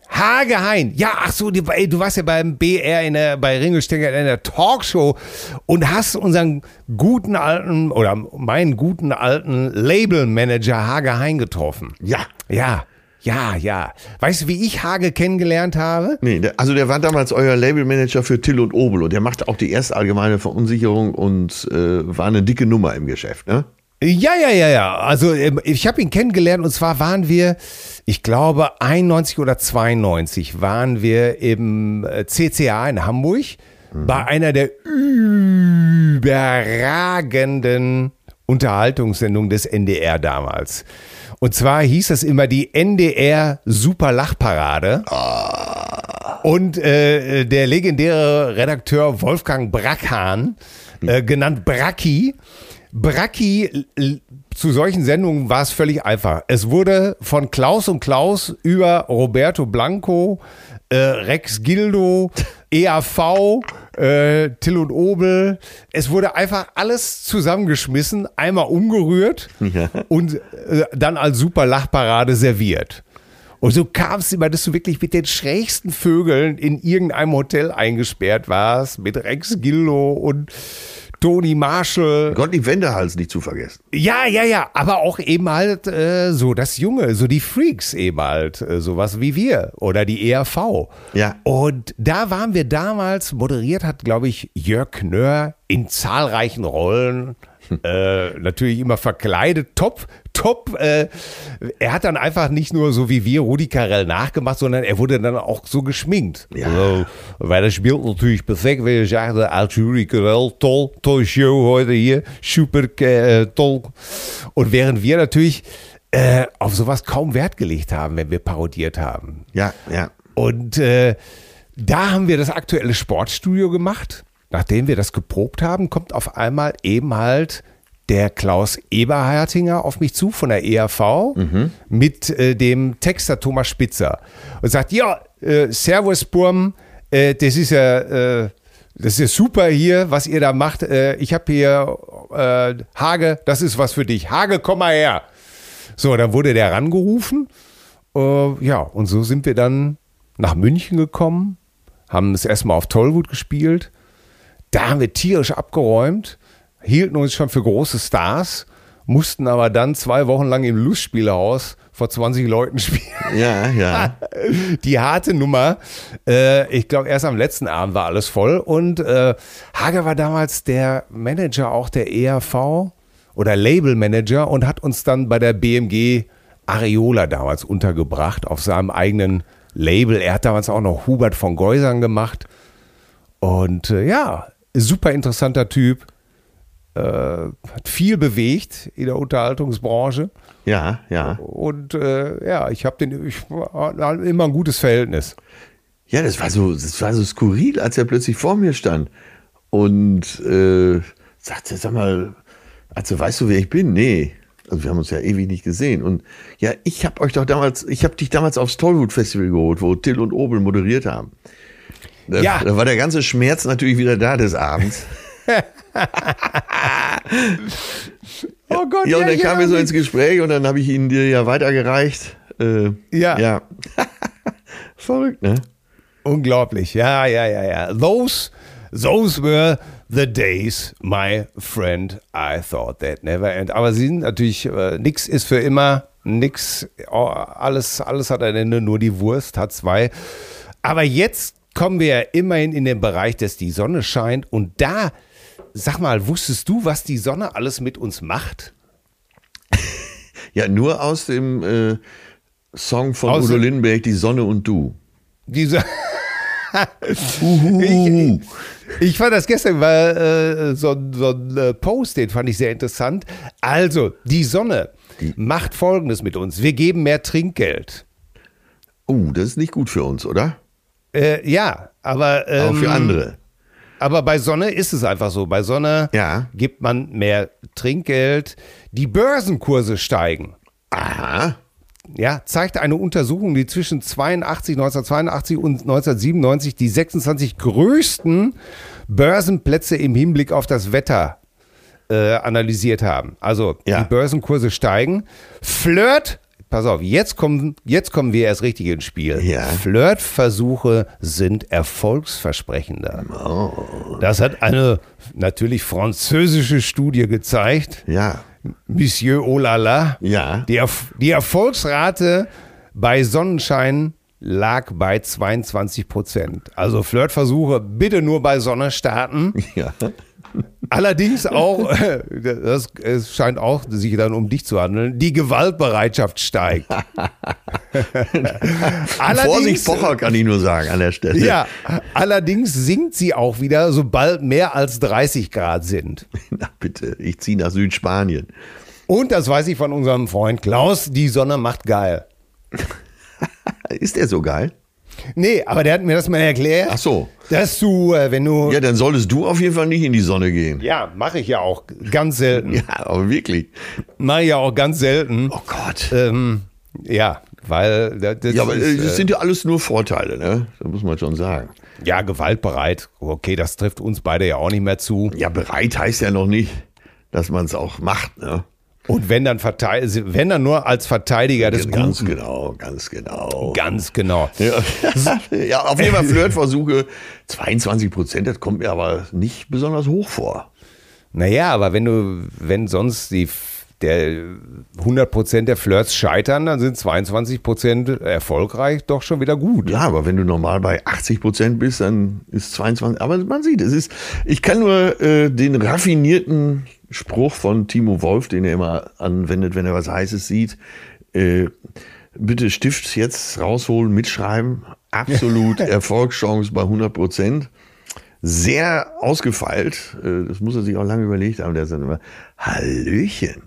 Hage Hein. Ja, ach so, die, ey, du warst ja beim BR in der, bei Ringelstecker in der Talkshow und hast unseren guten alten oder meinen guten alten Labelmanager Hage Hein getroffen. Ja. Ja, ja, ja. Weißt du, wie ich Hage kennengelernt habe? Nee, also der war damals euer Labelmanager für Till und Obel und der machte auch die erste allgemeine Verunsicherung und äh, war eine dicke Nummer im Geschäft, ne? Ja, ja, ja, ja. Also ähm, ich habe ihn kennengelernt und zwar waren wir, ich glaube 91 oder 92 waren wir im äh, CCA in Hamburg bei einer der überragenden Unterhaltungssendungen des NDR damals. Und zwar hieß das immer die NDR Super Lachparade. Und äh, der legendäre Redakteur Wolfgang Brackhahn, äh, genannt Bracki, Bracki, zu solchen Sendungen war es völlig einfach. Es wurde von Klaus und Klaus über Roberto Blanco, äh, Rex Gildo, EAV, äh, Till und Obel. Es wurde einfach alles zusammengeschmissen, einmal umgerührt Ja. und äh, dann als super Lachparade serviert. Und so kam es immer, dass du wirklich mit den schrägsten Vögeln in irgendeinem Hotel eingesperrt warst, mit Rex Gildo und Tony Marshall. Gottlieb Wendehals nicht zu vergessen. Ja, ja, ja, aber auch eben halt äh, so das Junge, so die Freaks eben halt, äh, sowas wie wir oder die ERV. Ja. Und da waren wir damals, moderiert hat, glaube ich, Jörg Knör in zahlreichen Rollen. äh, natürlich immer verkleidet, top, top. Äh, er hat dann einfach nicht nur so wie wir Rudi Carell nachgemacht, sondern er wurde dann auch so geschminkt. Ja. Also, weil das spielt natürlich perfekt, wenn je sagt, als Rudi Carell, toll, tolle Show heute hier, super äh, toll. Und während wir natürlich äh, auf sowas kaum Wert gelegt haben, wenn wir parodiert haben. Ja, ja. Und äh, da haben wir das aktuelle Sportstudio gemacht. Nachdem wir das geprobt haben, kommt auf einmal eben halt der Klaus Eberhartinger auf mich zu von der ERV mit äh, dem Texter Thomas Spitzer und sagt, ja, äh, Servus Burm, äh, das ist ja, äh, das ist super hier, was ihr da macht. Äh, ich habe hier äh, Hage, das ist was für dich. Hage, komm mal her. So, dann wurde der rangerufen. Äh, ja, und so sind wir dann nach München gekommen, haben es erstmal auf Tollwood gespielt. Da haben wir tierisch abgeräumt, hielten uns schon für große Stars, mussten aber dann zwei Wochen lang im Lustspielhaus vor 20 Leuten spielen. Ja, ja. Die harte Nummer. Äh, ich glaube, erst am letzten Abend war alles voll. Und äh, Hager war damals der Manager auch der ERV oder Labelmanager und hat uns dann bei der BMG Areola damals untergebracht auf seinem eigenen Label. Er hat damals auch noch Hubert von Geusern gemacht. Und äh, ja, super interessanter Typ. Äh, hat viel bewegt in der Unterhaltungsbranche. Ja, ja. Und äh, ja, ich habe den ich, immer ein gutes Verhältnis. Ja, das war so, das war so skurril, als er plötzlich vor mir stand und äh, sagte, sag mal, also weißt du, wer ich bin? Nee. Also wir haben uns ja ewig nicht gesehen. Und ja, ich habe euch doch damals, ich habe dich damals aufs Tollwood Festival geholt, wo Till und Obel moderiert haben. Da, Ja. da war der ganze Schmerz natürlich wieder da des Abends. Oh Gott, Ja, und dann kamen wir so ja. ins Gespräch und dann habe ich ihn dir ja weitergereicht. Äh, Ja. Ja. Verrückt, ne? Unglaublich, ja, ja, ja, ja. Those, those were the days, my friend. I thought that never end. Aber sie sind natürlich, äh, nix ist für immer, nix, oh, alles, alles hat ein Ende, nur die Wurst hat zwei. Aber jetzt kommen wir ja immerhin in den Bereich, dass die Sonne scheint und da, sag mal, wusstest du, was die Sonne alles mit uns macht? Ja, nur aus dem äh, Song von Aus Udo Lindenberg, Die Sonne und du. Diese. ich, ich fand das gestern, weil äh, so, so ein äh, Post, den fand ich sehr interessant. Also, die Sonne macht Folgendes mit uns. Wir geben mehr Trinkgeld. Oh, das ist nicht gut für uns, oder? Äh, ja, aber, ähm, Aber für andere. aber bei Sonne ist es einfach so. Bei Sonne Ja. gibt man mehr Trinkgeld. Die Börsenkurse steigen. Aha. Ja, zeigt eine Untersuchung, die zwischen 82, 1982 und 1997 die 26 größten Börsenplätze im Hinblick auf das Wetter äh, analysiert haben. Also Ja. die Börsenkurse steigen. Flirt, pass auf, jetzt kommen, jetzt kommen wir erst richtig ins Spiel. Ja. Flirtversuche sind erfolgsversprechender. Oh. Das hat eine natürlich französische Studie gezeigt. Ja. Monsieur Olala. Ja. Die, Erf die Erfolgsrate bei Sonnenschein lag bei 22 Prozent. Also Flirtversuche bitte nur bei Sonne starten. Ja. Allerdings auch, das, es scheint auch sich dann um dich zu handeln, die Gewaltbereitschaft steigt. Vorsicht, Pocher kann ich nur sagen an der Stelle. Ja, allerdings sinkt sie auch wieder, sobald mehr als 30 Grad sind. Na bitte, ich ziehe nach Südspanien. Und das weiß ich von unserem Freund Klaus, die Sonne macht geil. Ist der so geil? Nee, aber der hat mir das mal erklärt. Ach so. Dass du, äh, wenn du. Ja, dann solltest du auf jeden Fall nicht in die Sonne gehen. Ja, mache ich ja auch ganz selten. Ja, aber wirklich. Mache ich ja auch ganz selten. Oh Gott. Ähm, ja, weil das, Ja, aber äh, ist, das äh, sind ja alles nur Vorteile, ne? Das muss man schon sagen. ja gewaltbereit. Okay, das trifft uns beide ja auch nicht mehr zu. Ja, bereit heißt ja noch nicht, dass man es auch macht, ne? Und wenn dann wenn dann nur als Verteidiger des Ganz Guten. genau, ganz genau. Ganz genau. Ja, ja, auf jeden Fall Flirtversuche. 22 Prozent, das kommt mir aber nicht besonders hoch vor. Naja, aber wenn du, wenn sonst die der 100% der Flirts scheitern, dann sind 22% erfolgreich doch schon wieder gut. Ja, aber wenn du normal bei 80 Prozent bist, dann ist 22. Aber man sieht, es ist. Ich kann nur äh, den raffinierten Spruch von Timo Wolf, den er immer anwendet, wenn er was Heißes sieht. Äh, bitte Stift jetzt rausholen, mitschreiben. Absolut Erfolgschance bei 100 Prozent. Sehr ausgefeilt. Äh, das muss er sich auch lange überlegt haben. Der sagt immer, Hallöchen.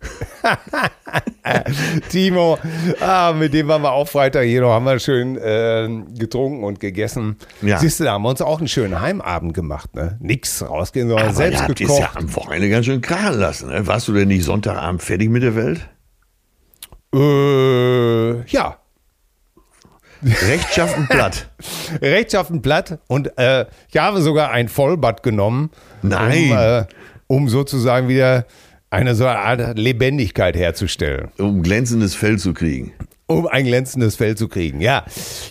Timo, ah, mit dem waren wir auch Freitag hier noch, haben wir schön äh, getrunken und gegessen. Ja. Siehst du, da haben wir uns auch einen schönen Heimabend gemacht. Ne? Nix rausgehen, sondern Aber selbst gekocht. ja am Wochenende ganz schön krachen lassen. Ne? Warst du denn nicht Sonntagabend fertig mit der Welt? Äh, ja, Rechtschaffen platt. rechtschaffen platt und äh, ich habe sogar ein Vollbad genommen, Nein. Um, äh, um sozusagen wieder eine so eine Art Lebendigkeit herzustellen, um glänzendes Fell zu kriegen. um ein glänzendes Fell zu kriegen. Ja,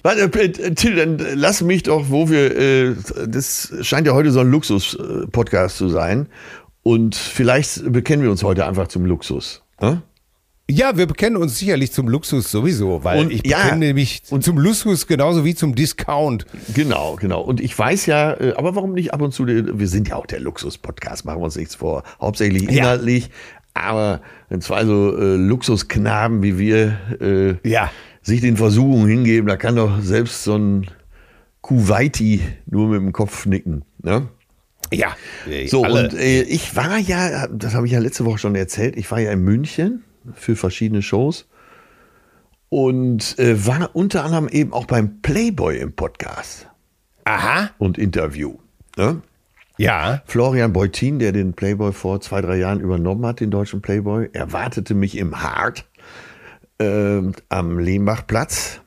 Warte, äh, Till, dann lass mich doch, wo wir, äh, das scheint ja heute so ein Luxus-Podcast zu sein. Und vielleicht bekennen wir uns heute einfach zum Luxus. Ne? Ja, wir bekennen uns sicherlich zum Luxus sowieso, weil Und ich ja, bekenne mich zum Luxus genauso wie zum Discount. Genau, genau. Und ich weiß ja, äh, aber warum nicht ab und zu, wir sind ja auch der Luxus-Podcast, machen wir uns nichts vor. Hauptsächlich Ja. inhaltlich, aber wenn zwei so äh, Luxusknaben wie wir äh, Ja. sich den Versuchungen hingeben, da kann doch selbst so ein Kuwaiti nur mit dem Kopf nicken. Ne? Ja. So, alle. und äh, ich war ja, das habe ich ja letzte Woche schon erzählt, ich war ja in München für verschiedene Shows und äh, war unter anderem eben auch beim Playboy im Podcast Aha. und Interview. Ne? Ja. Florian Beutin, der den Playboy vor zwei, drei Jahren übernommen hat, den deutschen Playboy, erwartete mich im Hart äh, am Lehmbachplatz.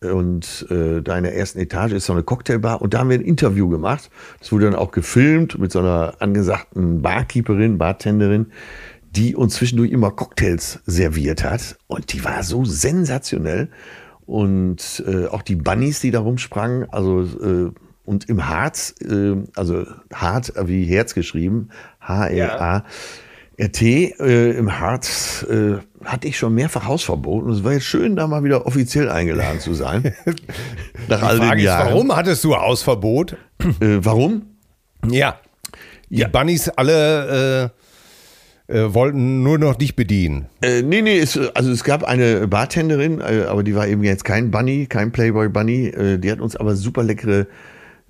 Und äh, da in der ersten Etage ist so eine Cocktailbar und da haben wir ein Interview gemacht. Das wurde dann auch gefilmt mit so einer angesagten Barkeeperin, Bartenderin, die uns zwischendurch immer Cocktails serviert hat. Und die war so sensationell. Und äh, auch die Bunnies, die da rumsprangen, also äh, und im Harz, äh, also hart wie Herz geschrieben, H-R-A. RT äh, im Harz äh, hatte ich schon mehrfach Hausverbot und es war jetzt schön, da mal wieder offiziell eingeladen zu sein. Nach all den Jahren. Warum hattest du Hausverbot? Äh, warum? Ja. Die ja. Bunnies alle äh, wollten nur noch dich bedienen. Äh, nee, nee, es, also es gab eine Bartenderin, äh, aber die war eben jetzt kein Bunny, kein Playboy Bunny. Äh, die hat uns aber super leckere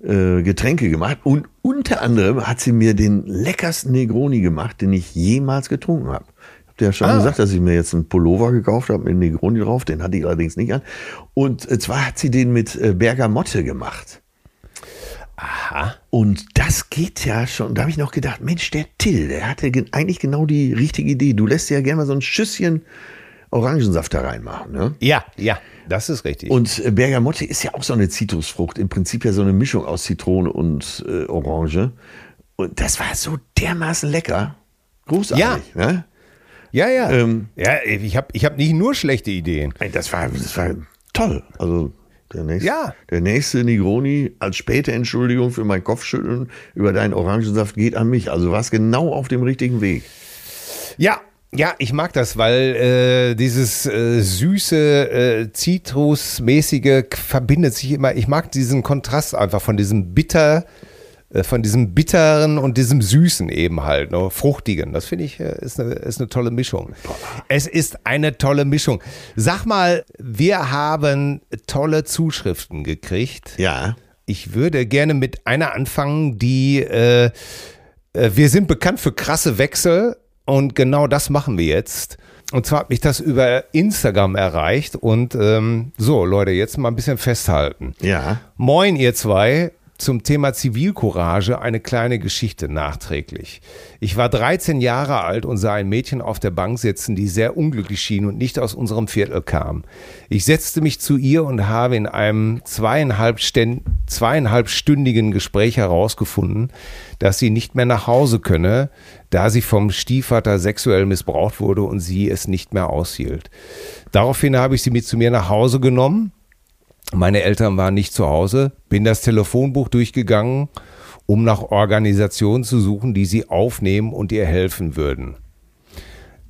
äh, Getränke gemacht und unter anderem hat sie mir den leckersten Negroni gemacht, den ich jemals getrunken habe. Ich habe dir ja schon ah. gesagt, dass ich mir jetzt einen Pullover gekauft habe mit Negroni drauf, den hatte ich allerdings nicht an. Und zwar hat sie den mit äh, Bergamotte gemacht. Aha. Und das geht ja schon. Da habe ich noch gedacht, Mensch, der Till, der hatte eigentlich genau die richtige Idee. Du lässt ja gerne mal so ein Schüsschen Orangensaft da reinmachen. Ne? Ja, ja. Das ist richtig. Und äh, Bergamotte ist ja auch so eine Zitrusfrucht. Im Prinzip ja so eine Mischung aus Zitrone und äh, Orange. Und das war so dermaßen lecker. Großartig. Ja. Ne? Ja, ja. Ähm, ja, ich habe ich hab nicht nur schlechte Ideen. Das war, das war toll. Also der nächste, ja. der nächste Negroni als späte Entschuldigung für mein Kopfschütteln über deinen Orangensaft geht an mich. Also warst genau auf dem richtigen Weg. Ja, ja, ich mag das, weil äh, dieses äh, süße, äh, Zitrusmäßige verbindet sich immer. Ich mag diesen Kontrast einfach von diesem bitter, von diesem bitteren und diesem süßen eben halt, ne, fruchtigen. Das finde ich äh, ist, eine, ist eine tolle Mischung. Es ist eine tolle Mischung. Sag mal, wir haben tolle Zuschriften gekriegt. Ja. Ich würde gerne mit einer anfangen, die äh, äh wir sind bekannt für krasse Wechsel und genau das machen wir jetzt. Und zwar hat mich das über Instagram erreicht. Und ähm, so, Leute, jetzt mal ein bisschen festhalten. Ja. Moin, ihr zwei. Zum Thema Zivilcourage eine kleine Geschichte nachträglich. Ich war 13 Jahre alt und sah ein Mädchen auf der Bank sitzen, die sehr unglücklich schien und nicht aus unserem Viertel kam. Ich setzte mich zu ihr und habe in einem zweieinhalb, zweieinhalbstündigen Gespräch herausgefunden, dass sie nicht mehr nach Hause könne, da sie vom Stiefvater sexuell missbraucht wurde und sie es nicht mehr aushielt. Daraufhin habe ich sie mit zu mir nach Hause genommen meine Eltern waren nicht zu Hause, bin das Telefonbuch durchgegangen, um nach Organisationen zu suchen, die sie aufnehmen und ihr helfen würden.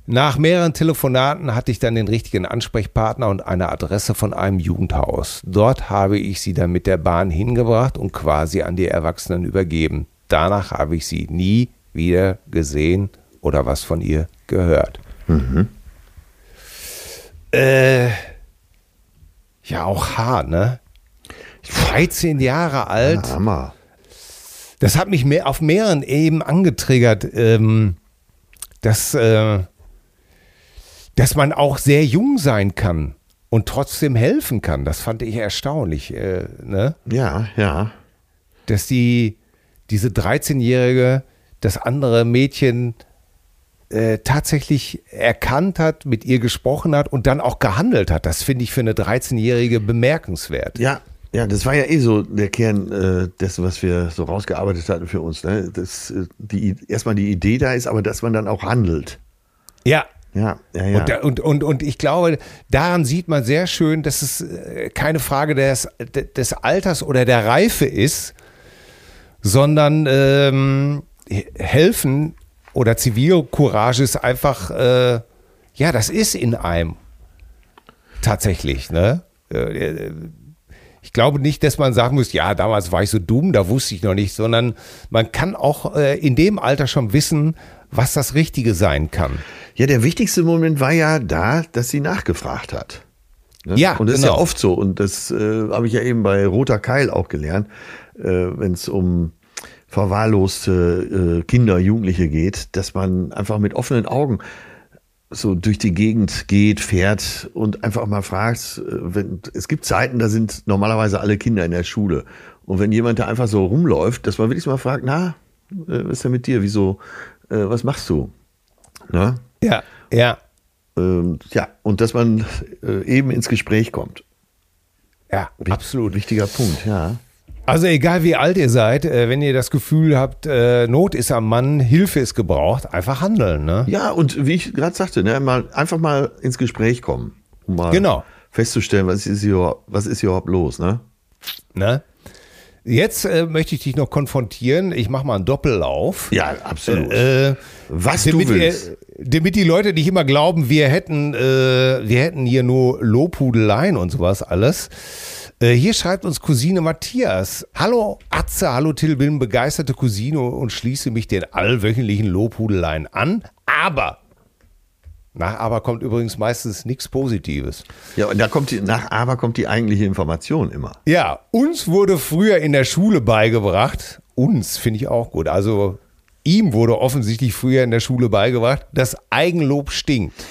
Nach mehreren Telefonaten hatte ich dann den richtigen Ansprechpartner und eine Adresse von einem Jugendhaus. Dort habe ich sie dann mit der Bahn hingebracht und quasi an die Erwachsenen übergeben. Danach habe ich sie nie wieder gesehen oder was von ihr gehört. Mhm. Äh, ja, auch hart, ne? 13 Jahre alt. Ja, Hammer. Das hat mich mehr, auf mehreren Ebenen angetriggert, ähm, dass, äh, dass man auch sehr jung sein kann und trotzdem helfen kann. Das fand ich erstaunlich. Äh, ne? Ja, ja. Dass die, diese 13-Jährige das andere Mädchen äh, tatsächlich erkannt hat, mit ihr gesprochen hat und dann auch gehandelt hat. Das finde ich für eine 13-Jährige bemerkenswert. Ja, ja, das war ja eh so der Kern äh, dessen, was wir so rausgearbeitet hatten für uns. Ne? Dass äh, die, erstmal die Idee da ist, aber dass man dann auch handelt. Ja. Ja, ja, ja. Und, und, und, und ich glaube, daran sieht man sehr schön, dass es äh, keine Frage des, des Alters oder der Reife ist, sondern ähm, helfen oder Zivilcourage ist einfach, äh, ja, das ist in einem. Tatsächlich, ne? Äh, ich glaube nicht, dass man sagen muss, ja, damals war ich so dumm, da wusste ich noch nicht, sondern man kann auch äh, in dem Alter schon wissen, was das Richtige sein kann. Ja, der wichtigste Moment war ja da, dass sie nachgefragt hat. Ne? Ja, und das genau. ist ja genau. oft so. Und das äh, habe ich ja eben bei Roter Keil auch gelernt, äh, wenn es um verwahrloste äh, Kinder, Jugendliche geht, dass man einfach mit offenen Augen so durch die Gegend geht, fährt und einfach mal fragt, äh, wenn, es gibt Zeiten, da sind normalerweise alle Kinder in der Schule. Und wenn jemand da einfach so rumläuft, dass man wirklich mal fragt, na, äh, was ist denn mit dir? Wieso, äh, was machst du? Na? Ja, ja. Ähm, ja, und dass man äh, eben ins Gespräch kommt. Ja, absolut. Wichtiger Punkt, ja. Also egal wie alt ihr seid, äh, wenn ihr das Gefühl habt, äh, Not ist am Mann, Hilfe ist gebraucht, einfach handeln, ne? Ja, und wie ich gerade sagte, ne, mal, einfach mal ins Gespräch kommen, um mal Genau. festzustellen, was ist hier, was ist hier überhaupt los, ne? ne? Jetzt äh, möchte ich dich noch konfrontieren. Ich mache mal einen Doppellauf. Ja, absolut. Äh, was damit, du ihr, willst. damit die Leute nicht immer glauben, wir hätten, äh, wir hätten hier nur Lobhudeleien und sowas alles. Äh, hier schreibt uns Cousine Matthias. Hallo Atze, hallo Till, bin begeisterte Cousine und schließe mich den allwöchentlichen Lobhudeleien an. Aber, nach aber kommt übrigens meistens nichts Positives. Ja, und da kommt die, nach aber kommt die eigentliche Information immer. Ja, uns wurde früher in der Schule beigebracht, uns finde ich auch gut, also ihm wurde offensichtlich früher in der Schule beigebracht, dass Eigenlob stinkt.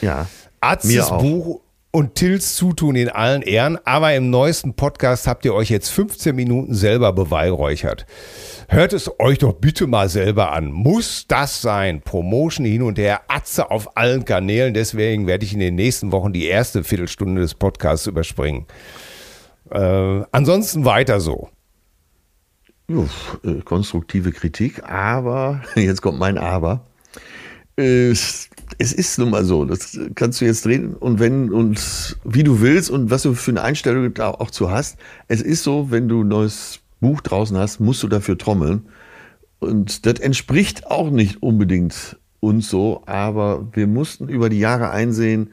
Ja. Arztes. Buch und Tills Zutun in allen Ehren, aber im neuesten Podcast habt ihr euch jetzt 15 Minuten selber beweihräuchert. Hört es euch doch bitte mal selber an. Muss das sein? Promotion hin und her, Atze auf allen Kanälen. Deswegen werde ich in den nächsten Wochen die erste Viertelstunde des Podcasts überspringen. Äh, ansonsten weiter so. Uff, äh, konstruktive Kritik, aber, jetzt kommt mein Aber. Es, es ist nun mal so, das kannst du jetzt drehen und wenn und wie du willst und was du für eine Einstellung da auch zu hast. Es ist so, wenn du ein neues Buch draußen hast, musst du dafür trommeln. Und das entspricht auch nicht unbedingt uns so, aber wir mussten über die Jahre einsehen,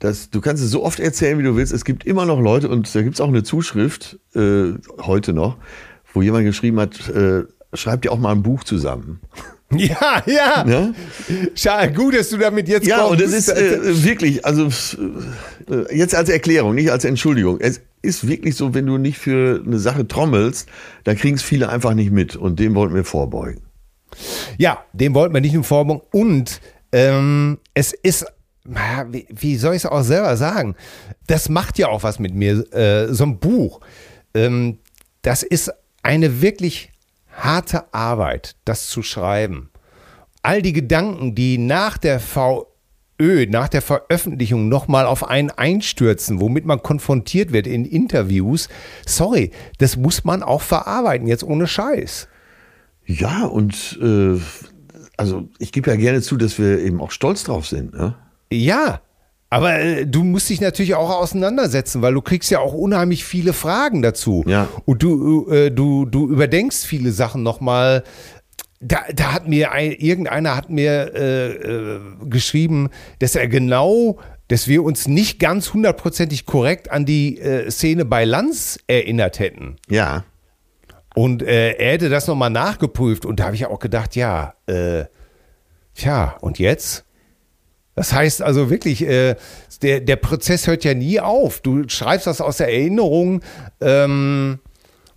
dass du kannst es so oft erzählen, wie du willst. Es gibt immer noch Leute und da gibt es auch eine Zuschrift äh, heute noch, wo jemand geschrieben hat, äh, schreib dir auch mal ein Buch zusammen. Ja, ja. Ne? Schade, gut, dass du damit jetzt Ja, und kommst. es ist äh, wirklich, also äh, jetzt als Erklärung, nicht als Entschuldigung. Es ist wirklich so, wenn du nicht für eine Sache trommelst, dann kriegen es viele einfach nicht mit und dem wollten wir vorbeugen. Ja, dem wollten wir nicht im Vorbeugen. Und ähm, es ist, wie, wie soll ich es auch selber sagen? Das macht ja auch was mit mir. Äh, so ein Buch, ähm, das ist eine wirklich harte Arbeit, das zu schreiben. All die Gedanken, die nach der VÖ, nach der Veröffentlichung nochmal auf einen einstürzen, womit man konfrontiert wird in Interviews, sorry, das muss man auch verarbeiten, jetzt ohne Scheiß. Ja, und äh, also ich gebe ja gerne zu, dass wir eben auch stolz drauf sind. Ne? Ja, aber äh, du musst dich natürlich auch auseinandersetzen, weil du kriegst ja auch unheimlich viele Fragen dazu. Ja. Und du, äh, du, du überdenkst viele Sachen nochmal. Da, da hat mir ein, irgendeiner hat mir äh, äh, geschrieben, dass er genau, dass wir uns nicht ganz hundertprozentig korrekt an die äh, Szene bei Lanz erinnert hätten. Ja. Und äh, er hätte das nochmal nachgeprüft. Und da habe ich auch gedacht, ja, äh, tja, und jetzt? Das heißt also wirklich, äh, der, der Prozess hört ja nie auf. Du schreibst das aus der Erinnerung ähm,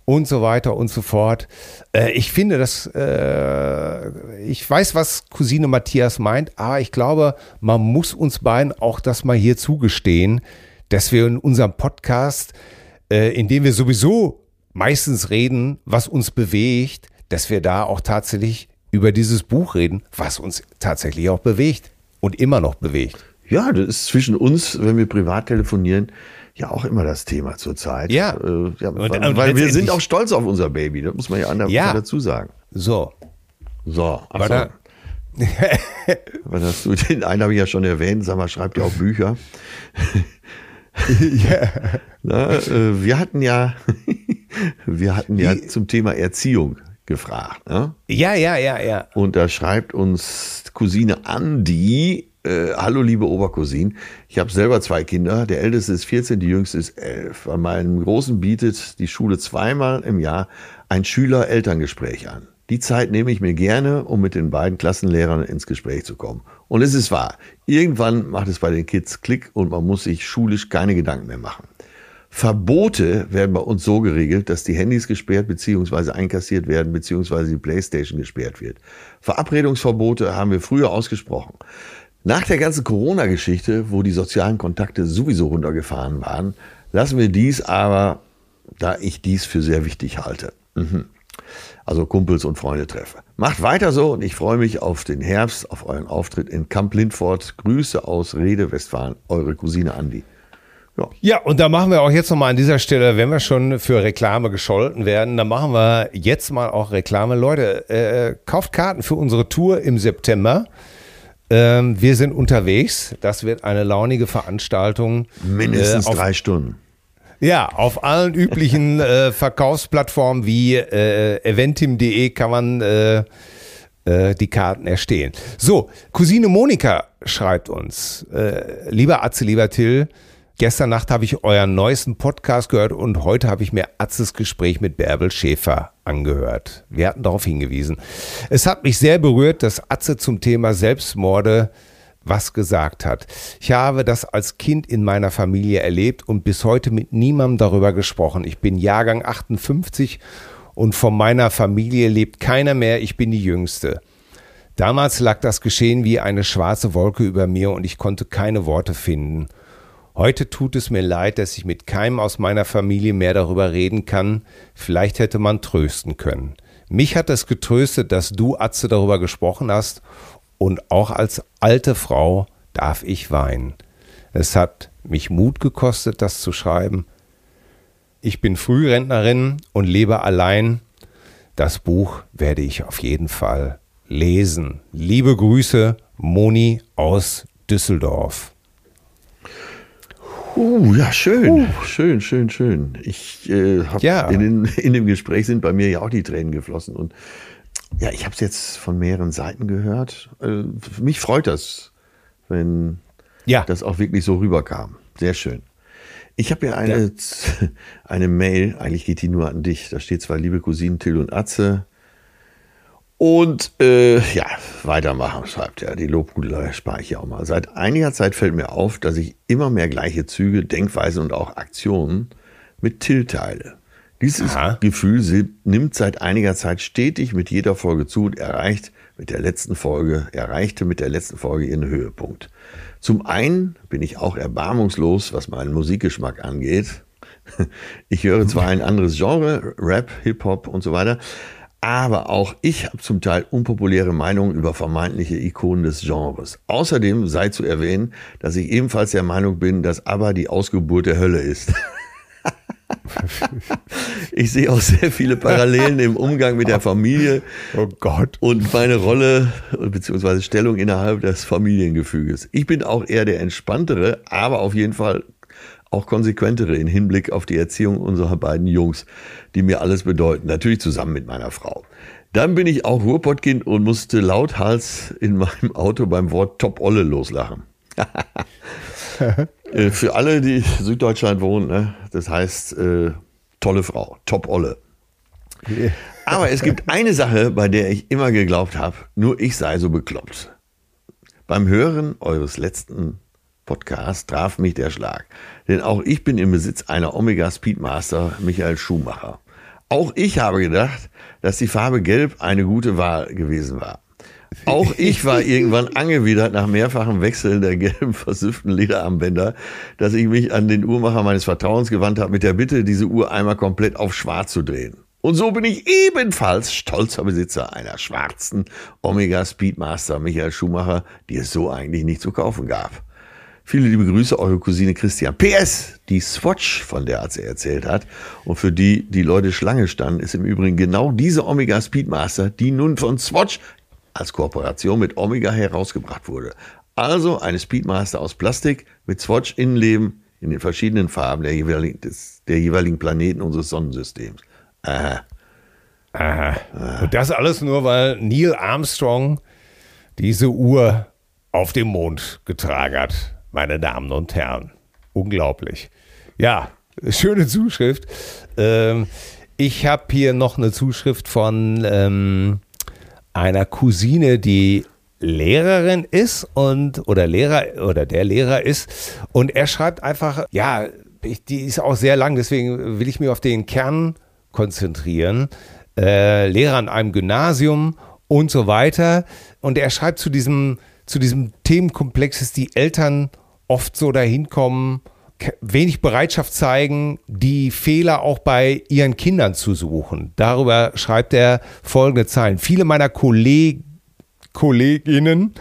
und so weiter und so fort. Äh, ich finde das, äh, ich weiß, was Cousine Matthias meint, aber ich glaube, man muss uns beiden auch das mal hier zugestehen, dass wir in unserem Podcast, äh, in dem wir sowieso meistens reden, was uns bewegt, dass wir da auch tatsächlich über dieses Buch reden, was uns tatsächlich auch bewegt und immer noch bewegt. Ja, das ist zwischen uns, wenn wir privat telefonieren, ja auch immer das Thema zurzeit. Ja. Äh, ja weil und weil wir sind auch stolz auf unser Baby, das muss man ja anders Ja. dazu sagen. So. So, Aber da, Was hast du, den einen habe ich ja schon erwähnt, sag mal, schreibt ihr auch Bücher. Na, äh, wir hatten ja, wir hatten ja zum Thema Erziehung gefragt. Ne? ja, ja, ja, ja. Und da schreibt uns Cousine Andi, äh, hallo liebe Obercousin, ich habe selber zwei Kinder, der älteste ist 14, die jüngste ist 11. Bei meinem Großen bietet die Schule zweimal im Jahr ein Schüler-Elterngespräch an. Die Zeit nehme ich mir gerne, um mit den beiden Klassenlehrern ins Gespräch zu kommen. Und es ist wahr, irgendwann macht es bei den Kids Klick und man muss sich schulisch keine Gedanken mehr machen. Verbote werden bei uns so geregelt, dass die Handys gesperrt bzw. einkassiert werden bzw. die Playstation gesperrt wird. Verabredungsverbote haben wir früher ausgesprochen. Nach der ganzen Corona-Geschichte, wo die sozialen Kontakte sowieso runtergefahren waren, lassen wir dies aber, da ich dies für sehr wichtig halte. Mhm. Also Kumpels und Freunde treffe. Macht weiter so und ich freue mich auf den Herbst, auf euren Auftritt in Camp Lindfort. Grüße aus Rede, Westfalen, eure Cousine Andi. Ja. ja, und da machen wir auch jetzt nochmal an dieser Stelle, wenn wir schon für Reklame gescholten werden, dann machen wir jetzt mal auch Reklame. Leute, äh, kauft Karten für unsere Tour im September. Ähm, wir sind unterwegs. Das wird eine launige Veranstaltung. Mindestens äh, drei Stunden. Ja, auf allen üblichen äh, Verkaufsplattformen wie äh, eventim.de kann man äh, äh, die Karten erstehen. So, Cousine Monika schreibt uns, äh, lieber Atze, lieber Till, Gestern Nacht habe ich euren neuesten Podcast gehört und heute habe ich mir Atzes Gespräch mit Bärbel Schäfer angehört. Wir hatten darauf hingewiesen. Es hat mich sehr berührt, dass Atze zum Thema Selbstmorde was gesagt hat. Ich habe das als Kind in meiner Familie erlebt und bis heute mit niemandem darüber gesprochen. Ich bin Jahrgang 58 und von meiner Familie lebt keiner mehr. Ich bin die Jüngste. Damals lag das Geschehen wie eine schwarze Wolke über mir und ich konnte keine Worte finden. Heute tut es mir leid, dass ich mit keinem aus meiner Familie mehr darüber reden kann. Vielleicht hätte man trösten können. Mich hat es getröstet, dass du, Atze, darüber gesprochen hast. Und auch als alte Frau darf ich weinen. Es hat mich Mut gekostet, das zu schreiben. Ich bin Frührentnerin und lebe allein. Das Buch werde ich auf jeden Fall lesen. Liebe Grüße, Moni aus Düsseldorf. Uh, ja, schön, uh. schön, schön, schön. Ich äh, habe ja. in, in dem Gespräch sind bei mir ja auch die Tränen geflossen und ja, ich habe es jetzt von mehreren Seiten gehört. Äh, mich freut das, wenn ja. das auch wirklich so rüberkam. Sehr schön. Ich habe ja eine, ja. eine Mail, eigentlich geht die nur an dich. Da steht zwar liebe Cousinen Till und Atze, und äh, ja, weitermachen, schreibt er. Die Lobhudelei spare ich ja auch mal. Seit einiger Zeit fällt mir auf, dass ich immer mehr gleiche Züge, Denkweisen und auch Aktionen mit Till teile. Dieses Aha. Gefühl nimmt seit einiger Zeit stetig mit jeder Folge zu und erreicht mit der letzten Folge, erreichte mit der letzten Folge ihren Höhepunkt. Zum einen bin ich auch erbarmungslos, was meinen Musikgeschmack angeht. Ich höre zwar ein anderes Genre, Rap, Hip-Hop und so weiter, aber auch ich habe zum Teil unpopuläre Meinungen über vermeintliche Ikonen des Genres. Außerdem sei zu erwähnen, dass ich ebenfalls der Meinung bin, dass ABBA die Ausgeburt der Hölle ist. ich sehe auch sehr viele Parallelen im Umgang mit der Familie. Oh Gott. Und meine Rolle bzw. Stellung innerhalb des Familiengefüges. Ich bin auch eher der entspanntere, aber auf jeden Fall auch konsequentere in Hinblick auf die Erziehung unserer beiden Jungs, die mir alles bedeuten. Natürlich zusammen mit meiner Frau. Dann bin ich auch Ruhrpottkind und musste lauthals in meinem Auto beim Wort Top Olle loslachen. Äh, für alle, die in Süddeutschland wohnen, ne? das heißt äh, tolle Frau, Top Olle. Aber es gibt eine Sache, bei der ich immer geglaubt habe, nur ich sei so bekloppt. Beim Hören eures letzten Podcasts traf mich der Schlag. Denn auch ich bin im Besitz einer Omega Speedmaster Michael Schumacher. Auch ich habe gedacht, dass die Farbe Gelb eine gute Wahl gewesen war. Auch ich war irgendwann angewidert nach mehrfachen Wechseln der gelben versüfften Lederarmbänder, dass ich mich an den Uhrmacher meines Vertrauens gewandt habe mit der Bitte, diese Uhr einmal komplett auf schwarz zu drehen. Und so bin ich ebenfalls stolzer Besitzer einer schwarzen Omega Speedmaster Michael Schumacher, die es so eigentlich nicht zu kaufen gab. Viele liebe Grüße, eure Cousine Christian. PS, die Swatch, von der sie erzählt hat, und für die die Leute Schlange standen, ist im Übrigen genau diese Omega Speedmaster, die nun von Swatch als Kooperation mit Omega herausgebracht wurde. Also eine Speedmaster aus Plastik mit Swatch Innenleben in den verschiedenen Farben der jeweiligen, des, der jeweiligen Planeten unseres Sonnensystems. Aha. Aha. Und das alles nur, weil Neil Armstrong diese Uhr auf dem Mond getragen hat meine Damen und Herren. Unglaublich. Ja, schöne Zuschrift. Ähm, ich habe hier noch eine Zuschrift von ähm, einer Cousine, die Lehrerin ist und oder Lehrer oder der Lehrer ist und er schreibt einfach, ja, ich, die ist auch sehr lang, deswegen will ich mich auf den Kern konzentrieren. Äh, Lehrer an einem Gymnasium und so weiter und er schreibt zu diesem zu diesem Themenkomplex, dass die Eltern oft so dahin kommen wenig Bereitschaft zeigen, die Fehler auch bei ihren Kindern zu suchen. Darüber schreibt er folgende Zeilen. Viele meiner Kolleg Kolleginnen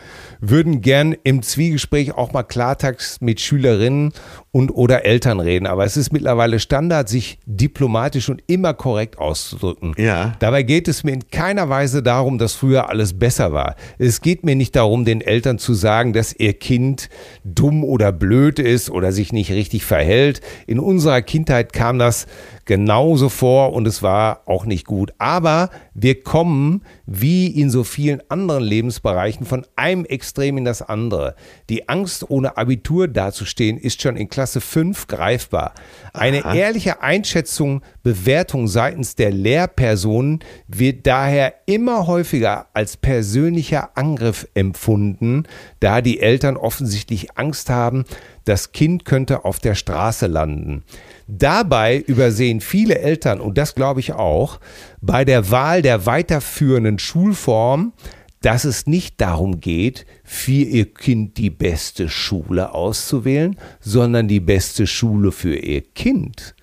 würden gern im Zwiegespräch auch mal Klartext mit Schülerinnen und oder Eltern reden. Aber es ist mittlerweile Standard, sich diplomatisch und immer korrekt auszudrücken. Ja. Dabei geht es mir in keiner Weise darum, dass früher alles besser war. Es geht mir nicht darum, den Eltern zu sagen, dass ihr Kind dumm oder blöd ist oder sich nicht richtig verhält. In unserer Kindheit kam das genauso vor und es war auch nicht gut. Aber wir kommen, wie in so vielen anderen Lebensbereichen, von einem Extrem in das andere. Die Angst, ohne Abitur dazustehen, ist schon in Klasse 5 greifbar. Eine Aha. ehrliche Einschätzung, Bewertung seitens der Lehrpersonen wird daher immer häufiger als persönlicher Angriff empfunden, da die Eltern offensichtlich Angst haben, das Kind könnte auf der Straße landen. Dabei übersehen viele Eltern, und das glaube ich auch, bei der Wahl der weiterführenden Schulform, dass es nicht darum geht, für ihr Kind die beste Schule auszuwählen, sondern die beste Schule für ihr Kind.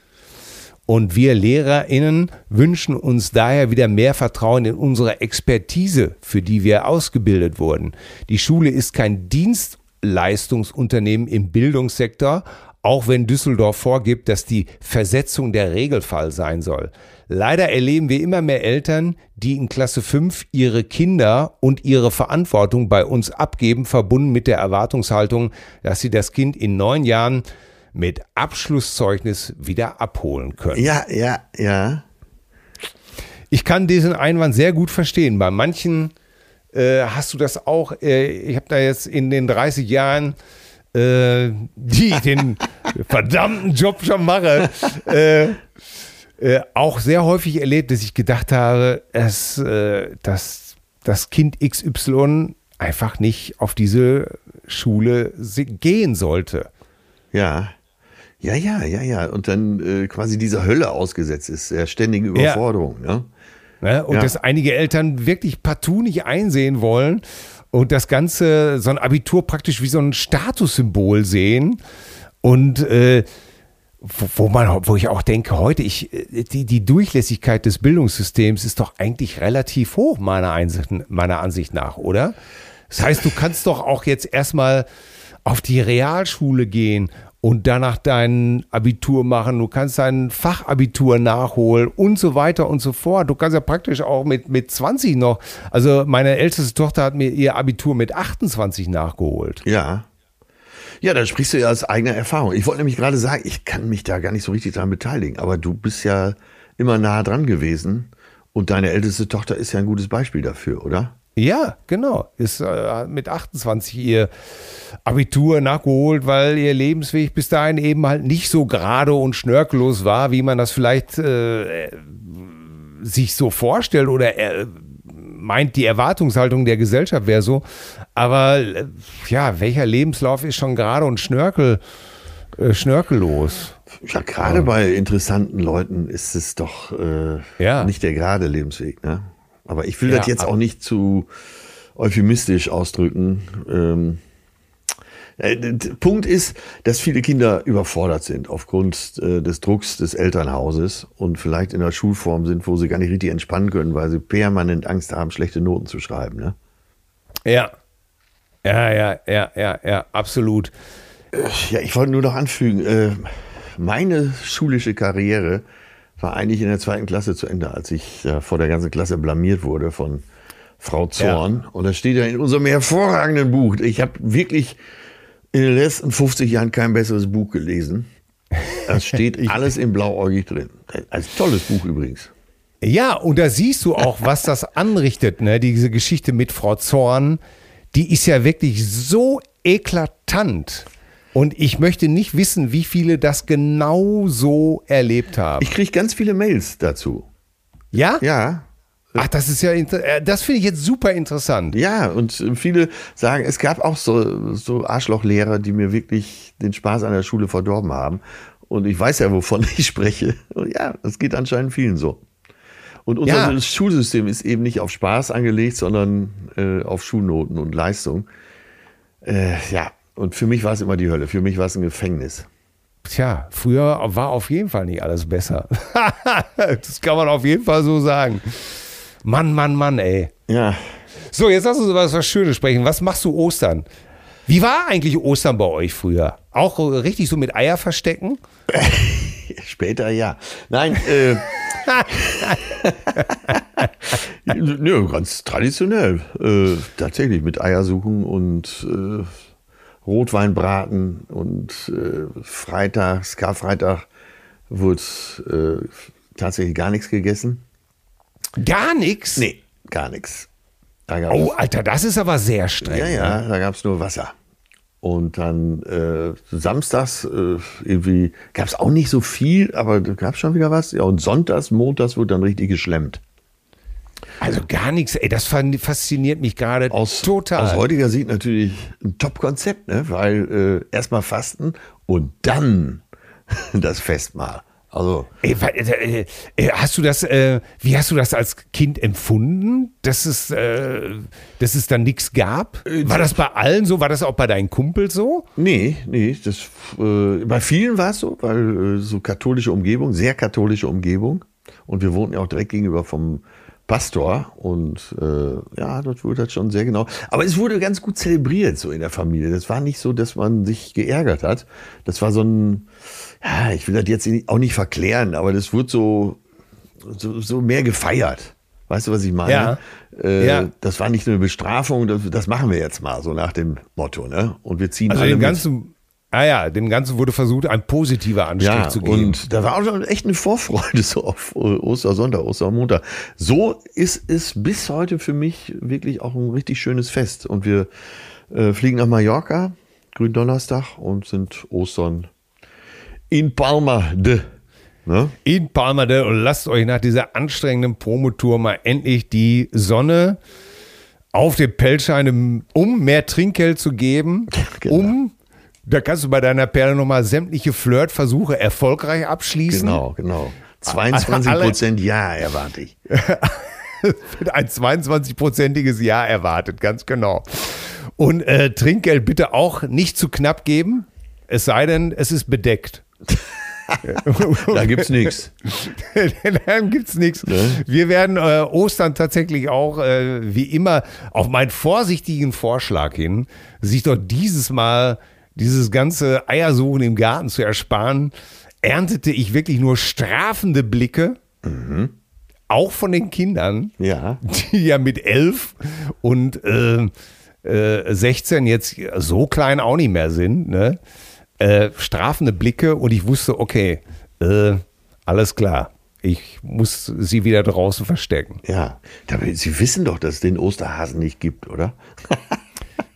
Und wir LehrerInnen wünschen uns daher wieder mehr Vertrauen in unsere Expertise, für die wir ausgebildet wurden. Die Schule ist kein Dienstleistungsunternehmen im Bildungssektor, auch wenn Düsseldorf vorgibt, dass die Versetzung der Regelfall sein soll. Leider erleben wir immer mehr Eltern, die in Klasse 5 ihre Kinder und ihre Verantwortung bei uns abgeben, verbunden mit der Erwartungshaltung, dass sie das Kind in neun Jahren mit Abschlusszeugnis wieder abholen können. Ja, ja, ja. Ich kann diesen Einwand sehr gut verstehen. Bei manchen äh, hast du das auch. Äh, ich habe da jetzt in den 30 Jahren, äh, die ich den verdammten Job schon mache, äh, äh, auch sehr häufig erlebt, dass ich gedacht habe, es, äh, dass das Kind XY einfach nicht auf diese Schule gehen sollte. Ja. Ja, ja, ja, ja. Und dann äh, quasi dieser Hölle ausgesetzt ist, der ständigen Überforderung. Ne? Ne? Und Ja. dass einige Eltern wirklich partout nicht einsehen wollen und das Ganze, so ein Abitur praktisch wie so ein Statussymbol sehen. Und äh, wo, wo man, wo ich auch denke, heute, ich, äh, die, die Durchlässigkeit des Bildungssystems ist doch eigentlich relativ hoch, meiner Ansicht, meiner Ansicht nach, oder? Das heißt, du kannst doch auch jetzt erstmal auf die Realschule gehen und danach dein Abitur machen. Du kannst dein Fachabitur nachholen und so weiter und so fort. Du kannst ja praktisch auch mit, mit 20 noch. Also meine älteste Tochter hat mir ihr Abitur mit 28 nachgeholt. Ja. Ja, da sprichst du ja aus eigener Erfahrung. Ich wollte nämlich gerade sagen, ich kann mich da gar nicht so richtig daran beteiligen, aber du bist ja immer nah dran gewesen und deine älteste Tochter ist ja ein gutes Beispiel dafür, oder? Ja, genau. Ist äh, mit 28 ihr Abitur nachgeholt, weil ihr Lebensweg bis dahin eben halt nicht so gerade und schnörkellos war, wie man das vielleicht äh, sich so vorstellt oder äh, meint, die Erwartungshaltung der Gesellschaft wäre so. Aber äh, ja, welcher Lebenslauf ist schon gerade und schnörkel, äh, schnörkellos? Ja, gerade bei interessanten Leuten ist es doch äh, Ja. nicht der gerade Lebensweg. Ne? Aber ich will Ja, das jetzt auch nicht zu euphemistisch ausdrücken. Ähm, äh, Punkt ist, dass viele Kinder überfordert sind aufgrund äh, des Drucks des Elternhauses und vielleicht in einer Schulform sind, wo sie gar nicht richtig entspannen können, weil sie permanent Angst haben, schlechte Noten zu schreiben. Ne? Ja. Ja, ja, ja, ja, ja, absolut. Ja, ich wollte nur noch anfügen, äh, meine schulische Karriere war eigentlich in der zweiten Klasse zu Ende, als ich äh, vor der ganzen Klasse blamiert wurde von Frau Zorn. Und das steht ja in unserem hervorragenden Buch. Ich habe wirklich in den letzten 50 Jahren kein besseres Buch gelesen. Das steht alles in blauäugig drin. Ein tolles Buch übrigens. Ja, und da siehst du auch, was das anrichtet, ne? Diese Geschichte mit Frau Zorn, die ist ja wirklich so eklatant. Und ich möchte nicht wissen, wie viele das genau so erlebt haben. Ich kriege ganz viele Mails dazu. ja? Ja, Ach, das ist ja, äh, das finde ich jetzt super interessant. Ja, und viele sagen, es gab auch so, so Arschlochlehrer, die mir wirklich den Spaß an der Schule verdorben haben. Und ich weiß ja, wovon ich spreche. Und ja, das geht anscheinend vielen so. Und unser Ja. Schulsystem ist eben nicht auf Spaß angelegt, sondern äh, auf Schulnoten und Leistung. Äh, ja, und für mich war es immer die Hölle. Für mich war es ein Gefängnis. tja, früher war auf jeden Fall nicht alles besser. das kann man auf jeden Fall so sagen. Mann, Mann, Mann, ey. Ja. So, jetzt lass uns über was Schönes sprechen. Was machst du Ostern? Wie war eigentlich Ostern bei euch früher? Auch richtig so mit Eier verstecken? Später ja. Nein, äh. Nö, ganz traditionell. Äh, tatsächlich mit Eier suchen und äh, Rotweinbraten und äh, Freitag, Karfreitag wurde äh, tatsächlich gar nichts gegessen. Gar nichts? Nee, gar nichts. Oh, Alter, das ist aber sehr streng. Ja, ja, da gab es nur Wasser. Und dann äh, samstags äh, irgendwie gab es auch nicht so viel, aber da gab es schon wieder was. Ja, und sonntags, montags wurde dann richtig geschlemmt. Also gar nichts, ey, das fasziniert mich gerade total. Aus heutiger Sicht natürlich ein Top-Konzept, ne? weil äh, erstmal fasten und dann das Festmahl. Also. Ey, äh, äh, hast du das, äh, wie hast du das als Kind empfunden, dass es, äh, dass es dann nichts gab? Äh, war das bei allen so? War das auch bei deinen Kumpels so? Nee, nee, das, äh, bei vielen war es so, weil so katholische Umgebung, sehr katholische Umgebung. Und wir wohnten ja auch direkt gegenüber vom Pastor und äh, ja, dort wurde das schon sehr genau. Aber es wurde ganz gut zelebriert so in der Familie. Das war nicht so, dass man sich geärgert hat. Das war so ein, ja, ich will das jetzt auch nicht verklären, aber das wurde so, so, so mehr gefeiert. Weißt du, was ich meine? Ja. Äh, ja. Das war nicht nur eine Bestrafung, das, das, machen wir jetzt mal, so nach dem Motto, ne? Und wir ziehen also alle den ganzen, Ah ja, dem Ganzen wurde versucht, ein positiver Anstrich ja, zu geben. Und da war auch schon echt eine Vorfreude so auf Ostersonntag, Ostermontag. So ist es bis heute für mich wirklich auch ein richtig schönes Fest. Und wir äh, fliegen nach Mallorca, Gründonnerstag, und sind Ostern in Palma de. Ne? In Palma de und lasst euch nach dieser anstrengenden Promotour mal endlich die Sonne auf den Pelzschein, um mehr Trinkgeld zu geben, genau. um da kannst du bei deiner Perle nochmal sämtliche Flirtversuche erfolgreich abschließen. Genau, genau. 22 Prozent Ja erwarte ich. Ein 22-prozentiges Ja erwartet, ganz genau. Und äh, Trinkgeld bitte auch nicht zu knapp geben, es sei denn, es ist bedeckt. da gibt's nichts. Dann gibt's nichts. Ne? Wir werden äh, Ostern tatsächlich auch, äh, wie immer, auf meinen vorsichtigen Vorschlag hin, sich doch dieses Mal dieses ganze Eiersuchen im Garten zu ersparen, erntete ich wirklich nur strafende Blicke. Mhm. Auch von den Kindern, ja. die ja mit elf und äh, äh, 16 jetzt so klein auch nicht mehr sind. Ne? Äh, strafende Blicke und ich wusste, okay, äh, alles klar. Ich muss sie wieder draußen verstecken. Ja, Sie wissen doch, dass es den Osterhasen nicht gibt, oder?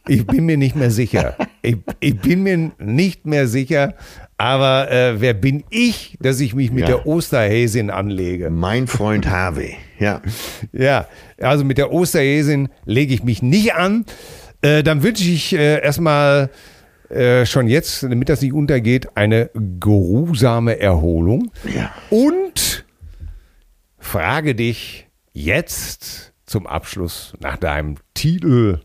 Ich bin mir nicht mehr sicher. Ich, ich bin mir nicht mehr sicher. Aber äh, wer bin ich, dass ich mich mit ja. der Osterhäsin anlege? Mein Freund Harvey, ja. Ja, also mit der Osterhäsin lege ich mich nicht an. Äh, dann wünsche ich äh, erstmal äh, schon jetzt, damit das nicht untergeht, eine geruhsame Erholung. Ja. Und frage dich jetzt zum Abschluss nach deinem Titel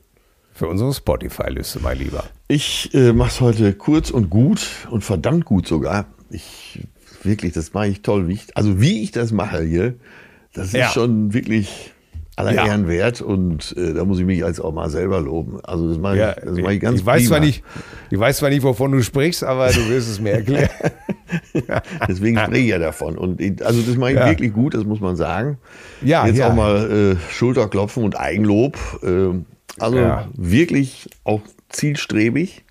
für unsere Spotify-Liste, mein Lieber. Ich äh, mache es heute kurz und gut und verdammt gut sogar. Ich wirklich, das mache ich toll. Wie ich, also wie ich das mache hier, das ist ja. schon wirklich aller ja. Ehren wert und äh, da muss ich mich als auch mal selber loben. Also das mache ja, ich, das mache ich ganz ich weiß zwar nicht, Ich weiß zwar nicht, wovon du sprichst, aber du wirst es mir erklären. Deswegen spreche ich ja davon. Und ich, also das mache ich Ja. wirklich gut, das muss man sagen. Ja, Jetzt auch mal äh, Schulterklopfen und Eigenlob. Äh, also Ja. wirklich auch zielstrebig.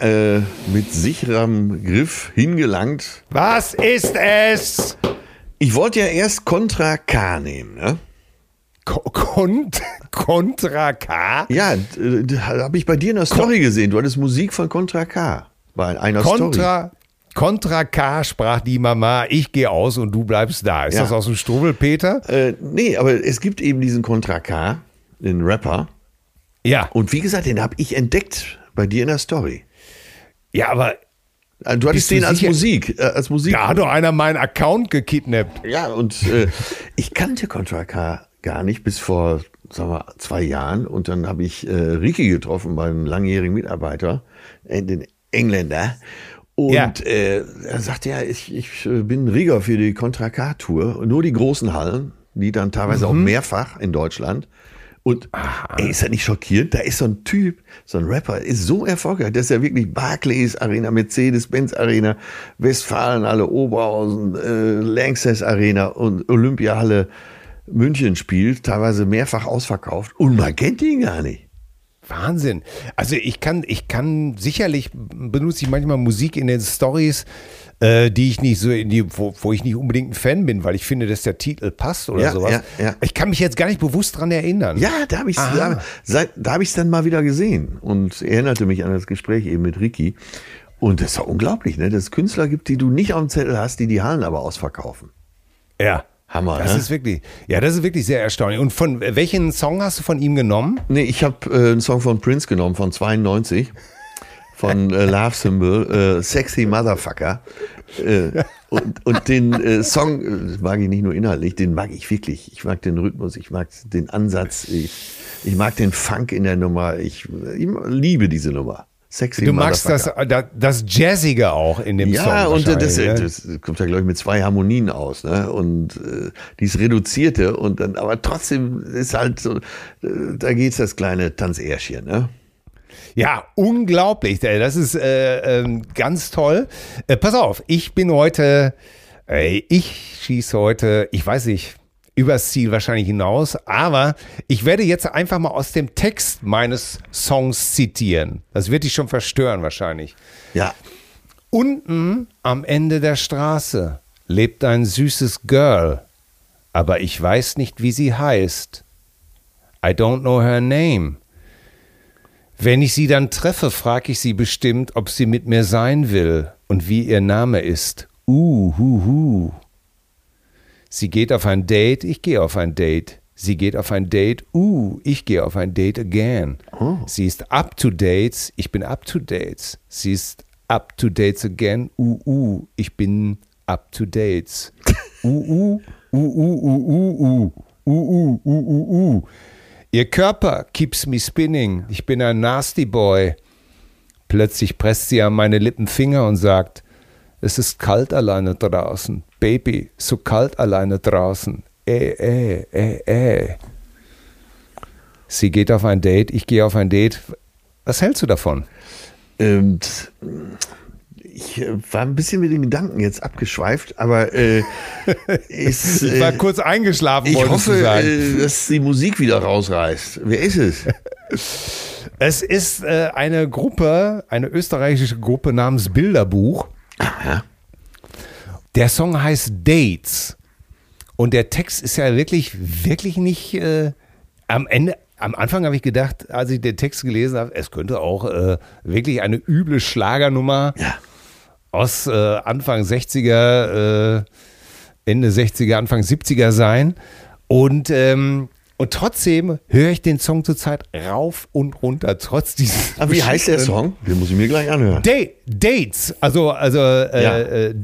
Äh, mit sicherem Griff hingelangt. Was ist es? Ich wollte ja erst Contra K nehmen, ne? Kont Contra K? Ja, habe ich bei dir in der Story gesehen. Du hattest Musik von Contra K bei einer Story. Contra, Contra K sprach die Mama, ich gehe aus und du bleibst da. Ist Ja. das aus dem Strubbel, Peter? Äh, nee, aber es gibt eben diesen Contra K, den Rapper. Ja. Und wie gesagt, den habe ich entdeckt bei dir in der Story. Ja, aber Also Du hattest den als sicher? Musik, äh, als Musik. da hat doch einer meinen Account gekidnappt. Ja, und äh, ich kannte Contra K gar nicht bis vor, sagen wir, zwei Jahren. Und dann habe ich äh, Ricky getroffen, meinen langjährigen Mitarbeiter, äh, den Engländer. Und Ja. äh, er sagt, ja, ich, ich äh, bin Rieger für die Contra K-Tour. Nur die großen Hallen, die dann teilweise Mhm. auch mehrfach in Deutschland. Und ey, ist er nicht schockierend? Da ist so ein Typ, so ein Rapper, ist so erfolgreich. Das ist ja wirklich Barclays Arena, Mercedes-Benz Arena, Westfalenhalle, Oberhausen, äh, Lanxess Arena und Olympiahalle München spielt, teilweise mehrfach ausverkauft. Und man kennt ihn gar nicht. Wahnsinn. Also ich kann, ich kann sicherlich benutze ich manchmal Musik in den Stories, äh, die ich nicht so in die, wo, wo ich nicht unbedingt ein Fan bin, weil ich finde, dass der Titel passt oder Ja, sowas. ja, ja. Ich kann mich jetzt gar nicht bewusst dran erinnern. Ja, da habe ich da, da hab ich's dann mal wieder gesehen und erinnerte mich an das Gespräch eben mit Ricky. Und das ist doch unglaublich, ne? Dass es Künstler gibt, die du nicht auf dem Zettel hast, die die Hallen aber ausverkaufen. ja. Hammer, Das ne? ist wirklich, ja, das ist wirklich sehr erstaunlich. Und von welchen Song hast du von ihm genommen? Nee, ich habe äh, einen Song von Prince genommen, von 92, von äh, Love Symbol, äh, Sexy Motherfucker. Äh, und, und den äh, Song äh, mag ich nicht nur inhaltlich, den mag ich wirklich. Ich mag den Rhythmus, ich mag den Ansatz, ich, ich mag den Funk in der Nummer. Ich, ich liebe diese Nummer. Sexy Du magst das, äh, das, das Jazzige auch in dem Song. Ja, und das, das kommt ja, glaube ich, mit zwei Harmonien aus, ne? Und äh, dieses Reduzierte und dann, aber trotzdem ist halt so, da geht's das kleine Tanzärschchen, ne? Ja, unglaublich. Äh, Das ist äh, ähm, ganz toll. Äh, pass auf, ich bin heute, ich schieße heute, ich weiß nicht, übers Ziel wahrscheinlich hinaus, aber ich werde jetzt einfach mal aus dem Text meines Songs zitieren. Das wird dich schon verstören wahrscheinlich. Ja, Unten am Ende der Straße lebt ein süßes Girl, aber ich weiß nicht, wie sie heißt. I don't know her name. Wenn ich sie dann treffe, frage ich sie bestimmt, ob sie mit mir sein will und wie ihr Name ist. Uh, hu, hu. Sie geht auf ein Date, ich gehe auf ein Date. Sie geht auf ein Date, uh, ich gehe auf ein Date again. Sie ist up to dates, ich bin up to dates. Sie ist up to dates again, uh, uh, ich bin up to dates. Uh, uh, uh, uh, uh, uh, uh, uh, uh, uh, uh, uh. Ihr Körper keeps me spinning. Ich bin ein nasty boy. Plötzlich presst sie an meine Lippen Finger und sagt, es ist kalt alleine draußen. Baby, so kalt alleine draußen. Äh, äh, äh, äh. Sie geht auf ein Date, ich gehe auf ein Date. Was hältst du davon? und ich äh, war ein bisschen mit den Gedanken jetzt abgeschweift, aber äh, ist, Ich war äh, kurz eingeschlafen, ich hoffe, sagen. äh, dass die Musik wieder rausreißt. Wer ist es? Es ist äh, eine Gruppe, eine österreichische Gruppe namens Bilderbuch. Der Song heißt Dates. Und der Text ist ja wirklich, wirklich nicht äh, am Ende. Am Anfang habe ich gedacht, als ich den Text gelesen habe, es könnte auch äh, wirklich eine üble Schlagernummer Ja. Aus äh, Anfang 60er, äh, Ende 60er, Anfang 70er sein. Und, ähm, und trotzdem höre ich den Song zurzeit rauf und runter, trotz dieses. Aber wie heißt der Song? Den muss ich mir gleich anhören. Da Dates, also, also, äh, Ja. äh,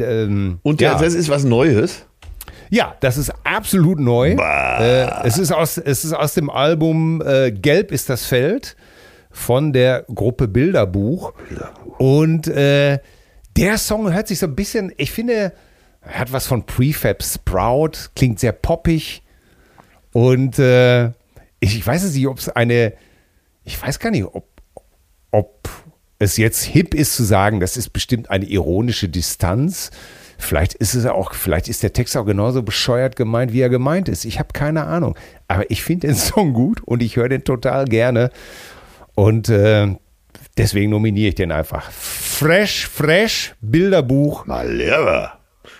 ähm, Und der, ja. das ist was Neues. Ja, das ist absolut neu. Äh, es, ist aus, es ist aus dem Album äh, Gelb ist das Feld von der Gruppe Bilderbuch. Und äh, der Song hört sich so ein bisschen, ich finde, er hat was von Prefab Sprout, klingt sehr poppig. Und äh, ich, ich weiß jetzt nicht, ob es eine, ich weiß gar nicht, ob, ob es jetzt hip ist zu sagen, das ist bestimmt eine ironische Distanz. Vielleicht ist es auch, vielleicht ist der Text auch genauso bescheuert gemeint, wie er gemeint ist. Ich habe keine Ahnung. Aber ich finde den Song gut und ich höre den total gerne. Und äh, deswegen nominiere ich den einfach. Fresh, fresh, Bilderbuch, Mal leer.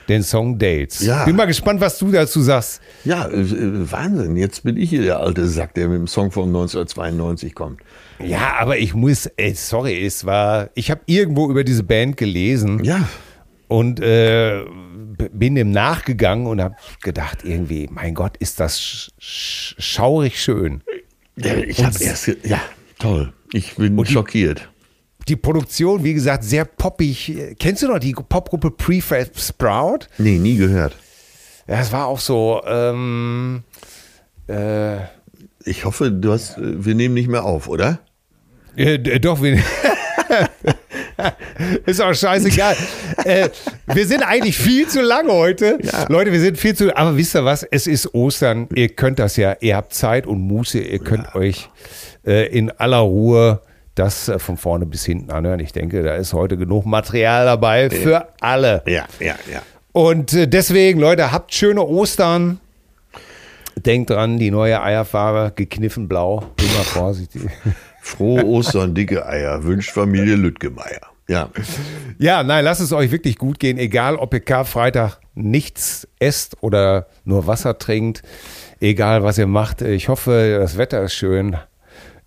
den Song Dates. Ja. Bin mal gespannt, was du dazu sagst. Ja, äh, äh, Wahnsinn. Jetzt bin ich hier der alte Sack, der mit dem Song von 1992 kommt. Ja, aber ich muss, ey, sorry, es war, ich habe irgendwo über diese Band gelesen. Ja. und äh, bin dem nachgegangen und habe gedacht, irgendwie, mein Gott, ist das sch sch schaurig schön. Ja, Ich habe erst, ja, toll. Ich bin schockiert. Die Produktion, wie gesagt, sehr poppig. Kennst du noch die Popgruppe Prefab Sprout? Nee, nie gehört. Ja, es war auch so, ähm, äh, Ich hoffe, du hast, äh, wir nehmen nicht mehr auf, oder? äh, d- doch, wir, Ist auch scheißegal. äh, wir sind eigentlich viel zu lang heute. Ja. Leute, wir sind viel zu Aber wisst ihr was? Es ist Ostern. Ihr könnt das ja. Ihr habt Zeit und Muße. Ihr könnt euch äh, in aller Ruhe das äh, von vorne bis hinten anhören. Ich denke, da ist heute genug Material dabei für alle. Ja, ja, ja. Und äh, deswegen, Leute, habt schöne Ostern. Denkt dran, die neue Eierfarbe, gekniffen blau. Immer vorsichtig. Frohe Ostern, dicke Eier, wünscht Familie Lüttgemeier. Ja. Ja, nein, lasst es euch wirklich gut gehen, egal ob ihr Karfreitag nichts esst oder nur Wasser trinkt, egal was ihr macht. Ich hoffe, das Wetter ist schön.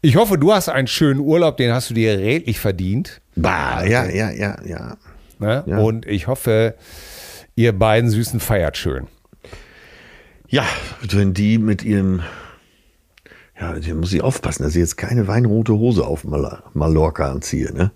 Ich hoffe, du hast einen schönen Urlaub, den hast du dir redlich verdient. Bah, ja, ja, ja, ja. Ne? Ja. Und ich hoffe, ihr beiden Süßen feiert schön. Ja, wenn die mit ihrem, ja, hier muss ich aufpassen, dass ich jetzt keine weinrote Hose auf Mal Mallorca anziehe, ne?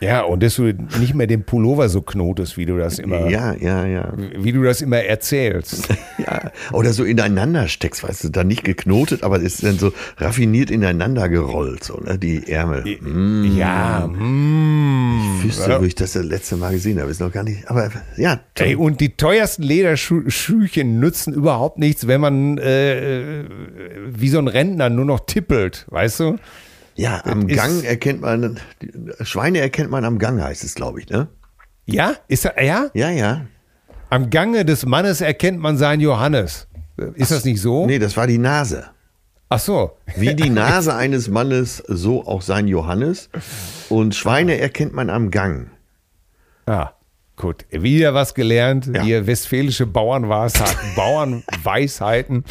Ja, und dass du nicht mehr den Pullover so knotest, wie du das immer, Ja, ja, ja. wie du das immer erzählst. ja. Oder so ineinander steckst, weißt du, dann nicht geknotet, aber es ist dann so raffiniert ineinander gerollt, so, ne? Die Ärmel. Mm. Ja, mm. Ich wüsste, wo ich das das letzte Mal gesehen habe, ist noch gar nicht, aber ja. Ey, und die teuersten Lederschüchen nützen überhaupt nichts, wenn man äh, wie so ein Rentner nur noch tippelt, weißt du? Ja, am Gang erkennt man, Schweine erkennt man am Gang, heißt es, glaube ich, ne? Ja? Ist er, ja? Ja, ja. Am Gange des Mannes erkennt man seinen Johannes. Ist das nicht so? Nee, das war die Nase. Ach so. Wie die Nase eines Mannes, so auch sein Johannes. Und Schweine erkennt man am Gang. Ja, gut. Wieder was gelernt. Ja. Hier westfälische Bauernweisheiten. Bauernweisheiten.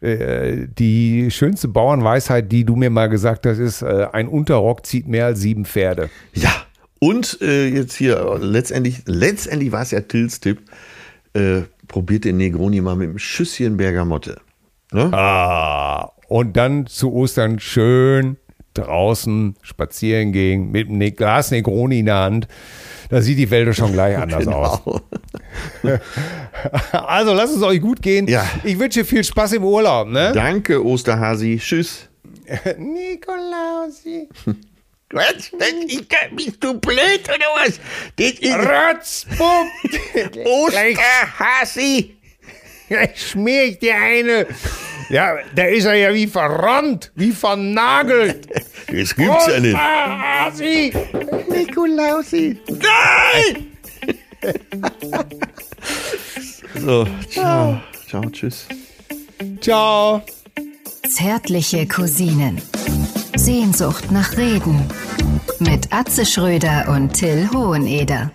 Äh, Die schönste Bauernweisheit, die du mir mal gesagt hast, ist, äh, ein Unterrock zieht mehr als sieben Pferde. Ja. Und äh, jetzt hier, letztendlich, letztendlich war es ja Tills Tipp. Äh, probiert den Negroni mal mit einem Schüsschen Bergamotte. Ne? Ah, und dann zu Ostern schön draußen spazieren gehen mit einem Ne- Glas Negroni in der Hand. Da sieht die Welt schon gleich anders aus. Genau. Also lasst es euch gut gehen. Ja. Ich wünsche viel Spaß im Urlaub. Ne? Danke, Osterhasi. Tschüss. Nikolausi. Was? bist du blöd oder was? Das ist Rotzpump. Osterhasi. Gleich schmier ich dir eine. Ja, da ist er ja wie verrannt, wie vernagelt. Das gibt's ja nicht. Hasi. Nikolausi. Nein! so, ciao. Ciao, tschüss. Ciao. Zärtliche Cousinen. Sehnsucht nach Reden. Mit Atze Schröder und Till Hoheneder.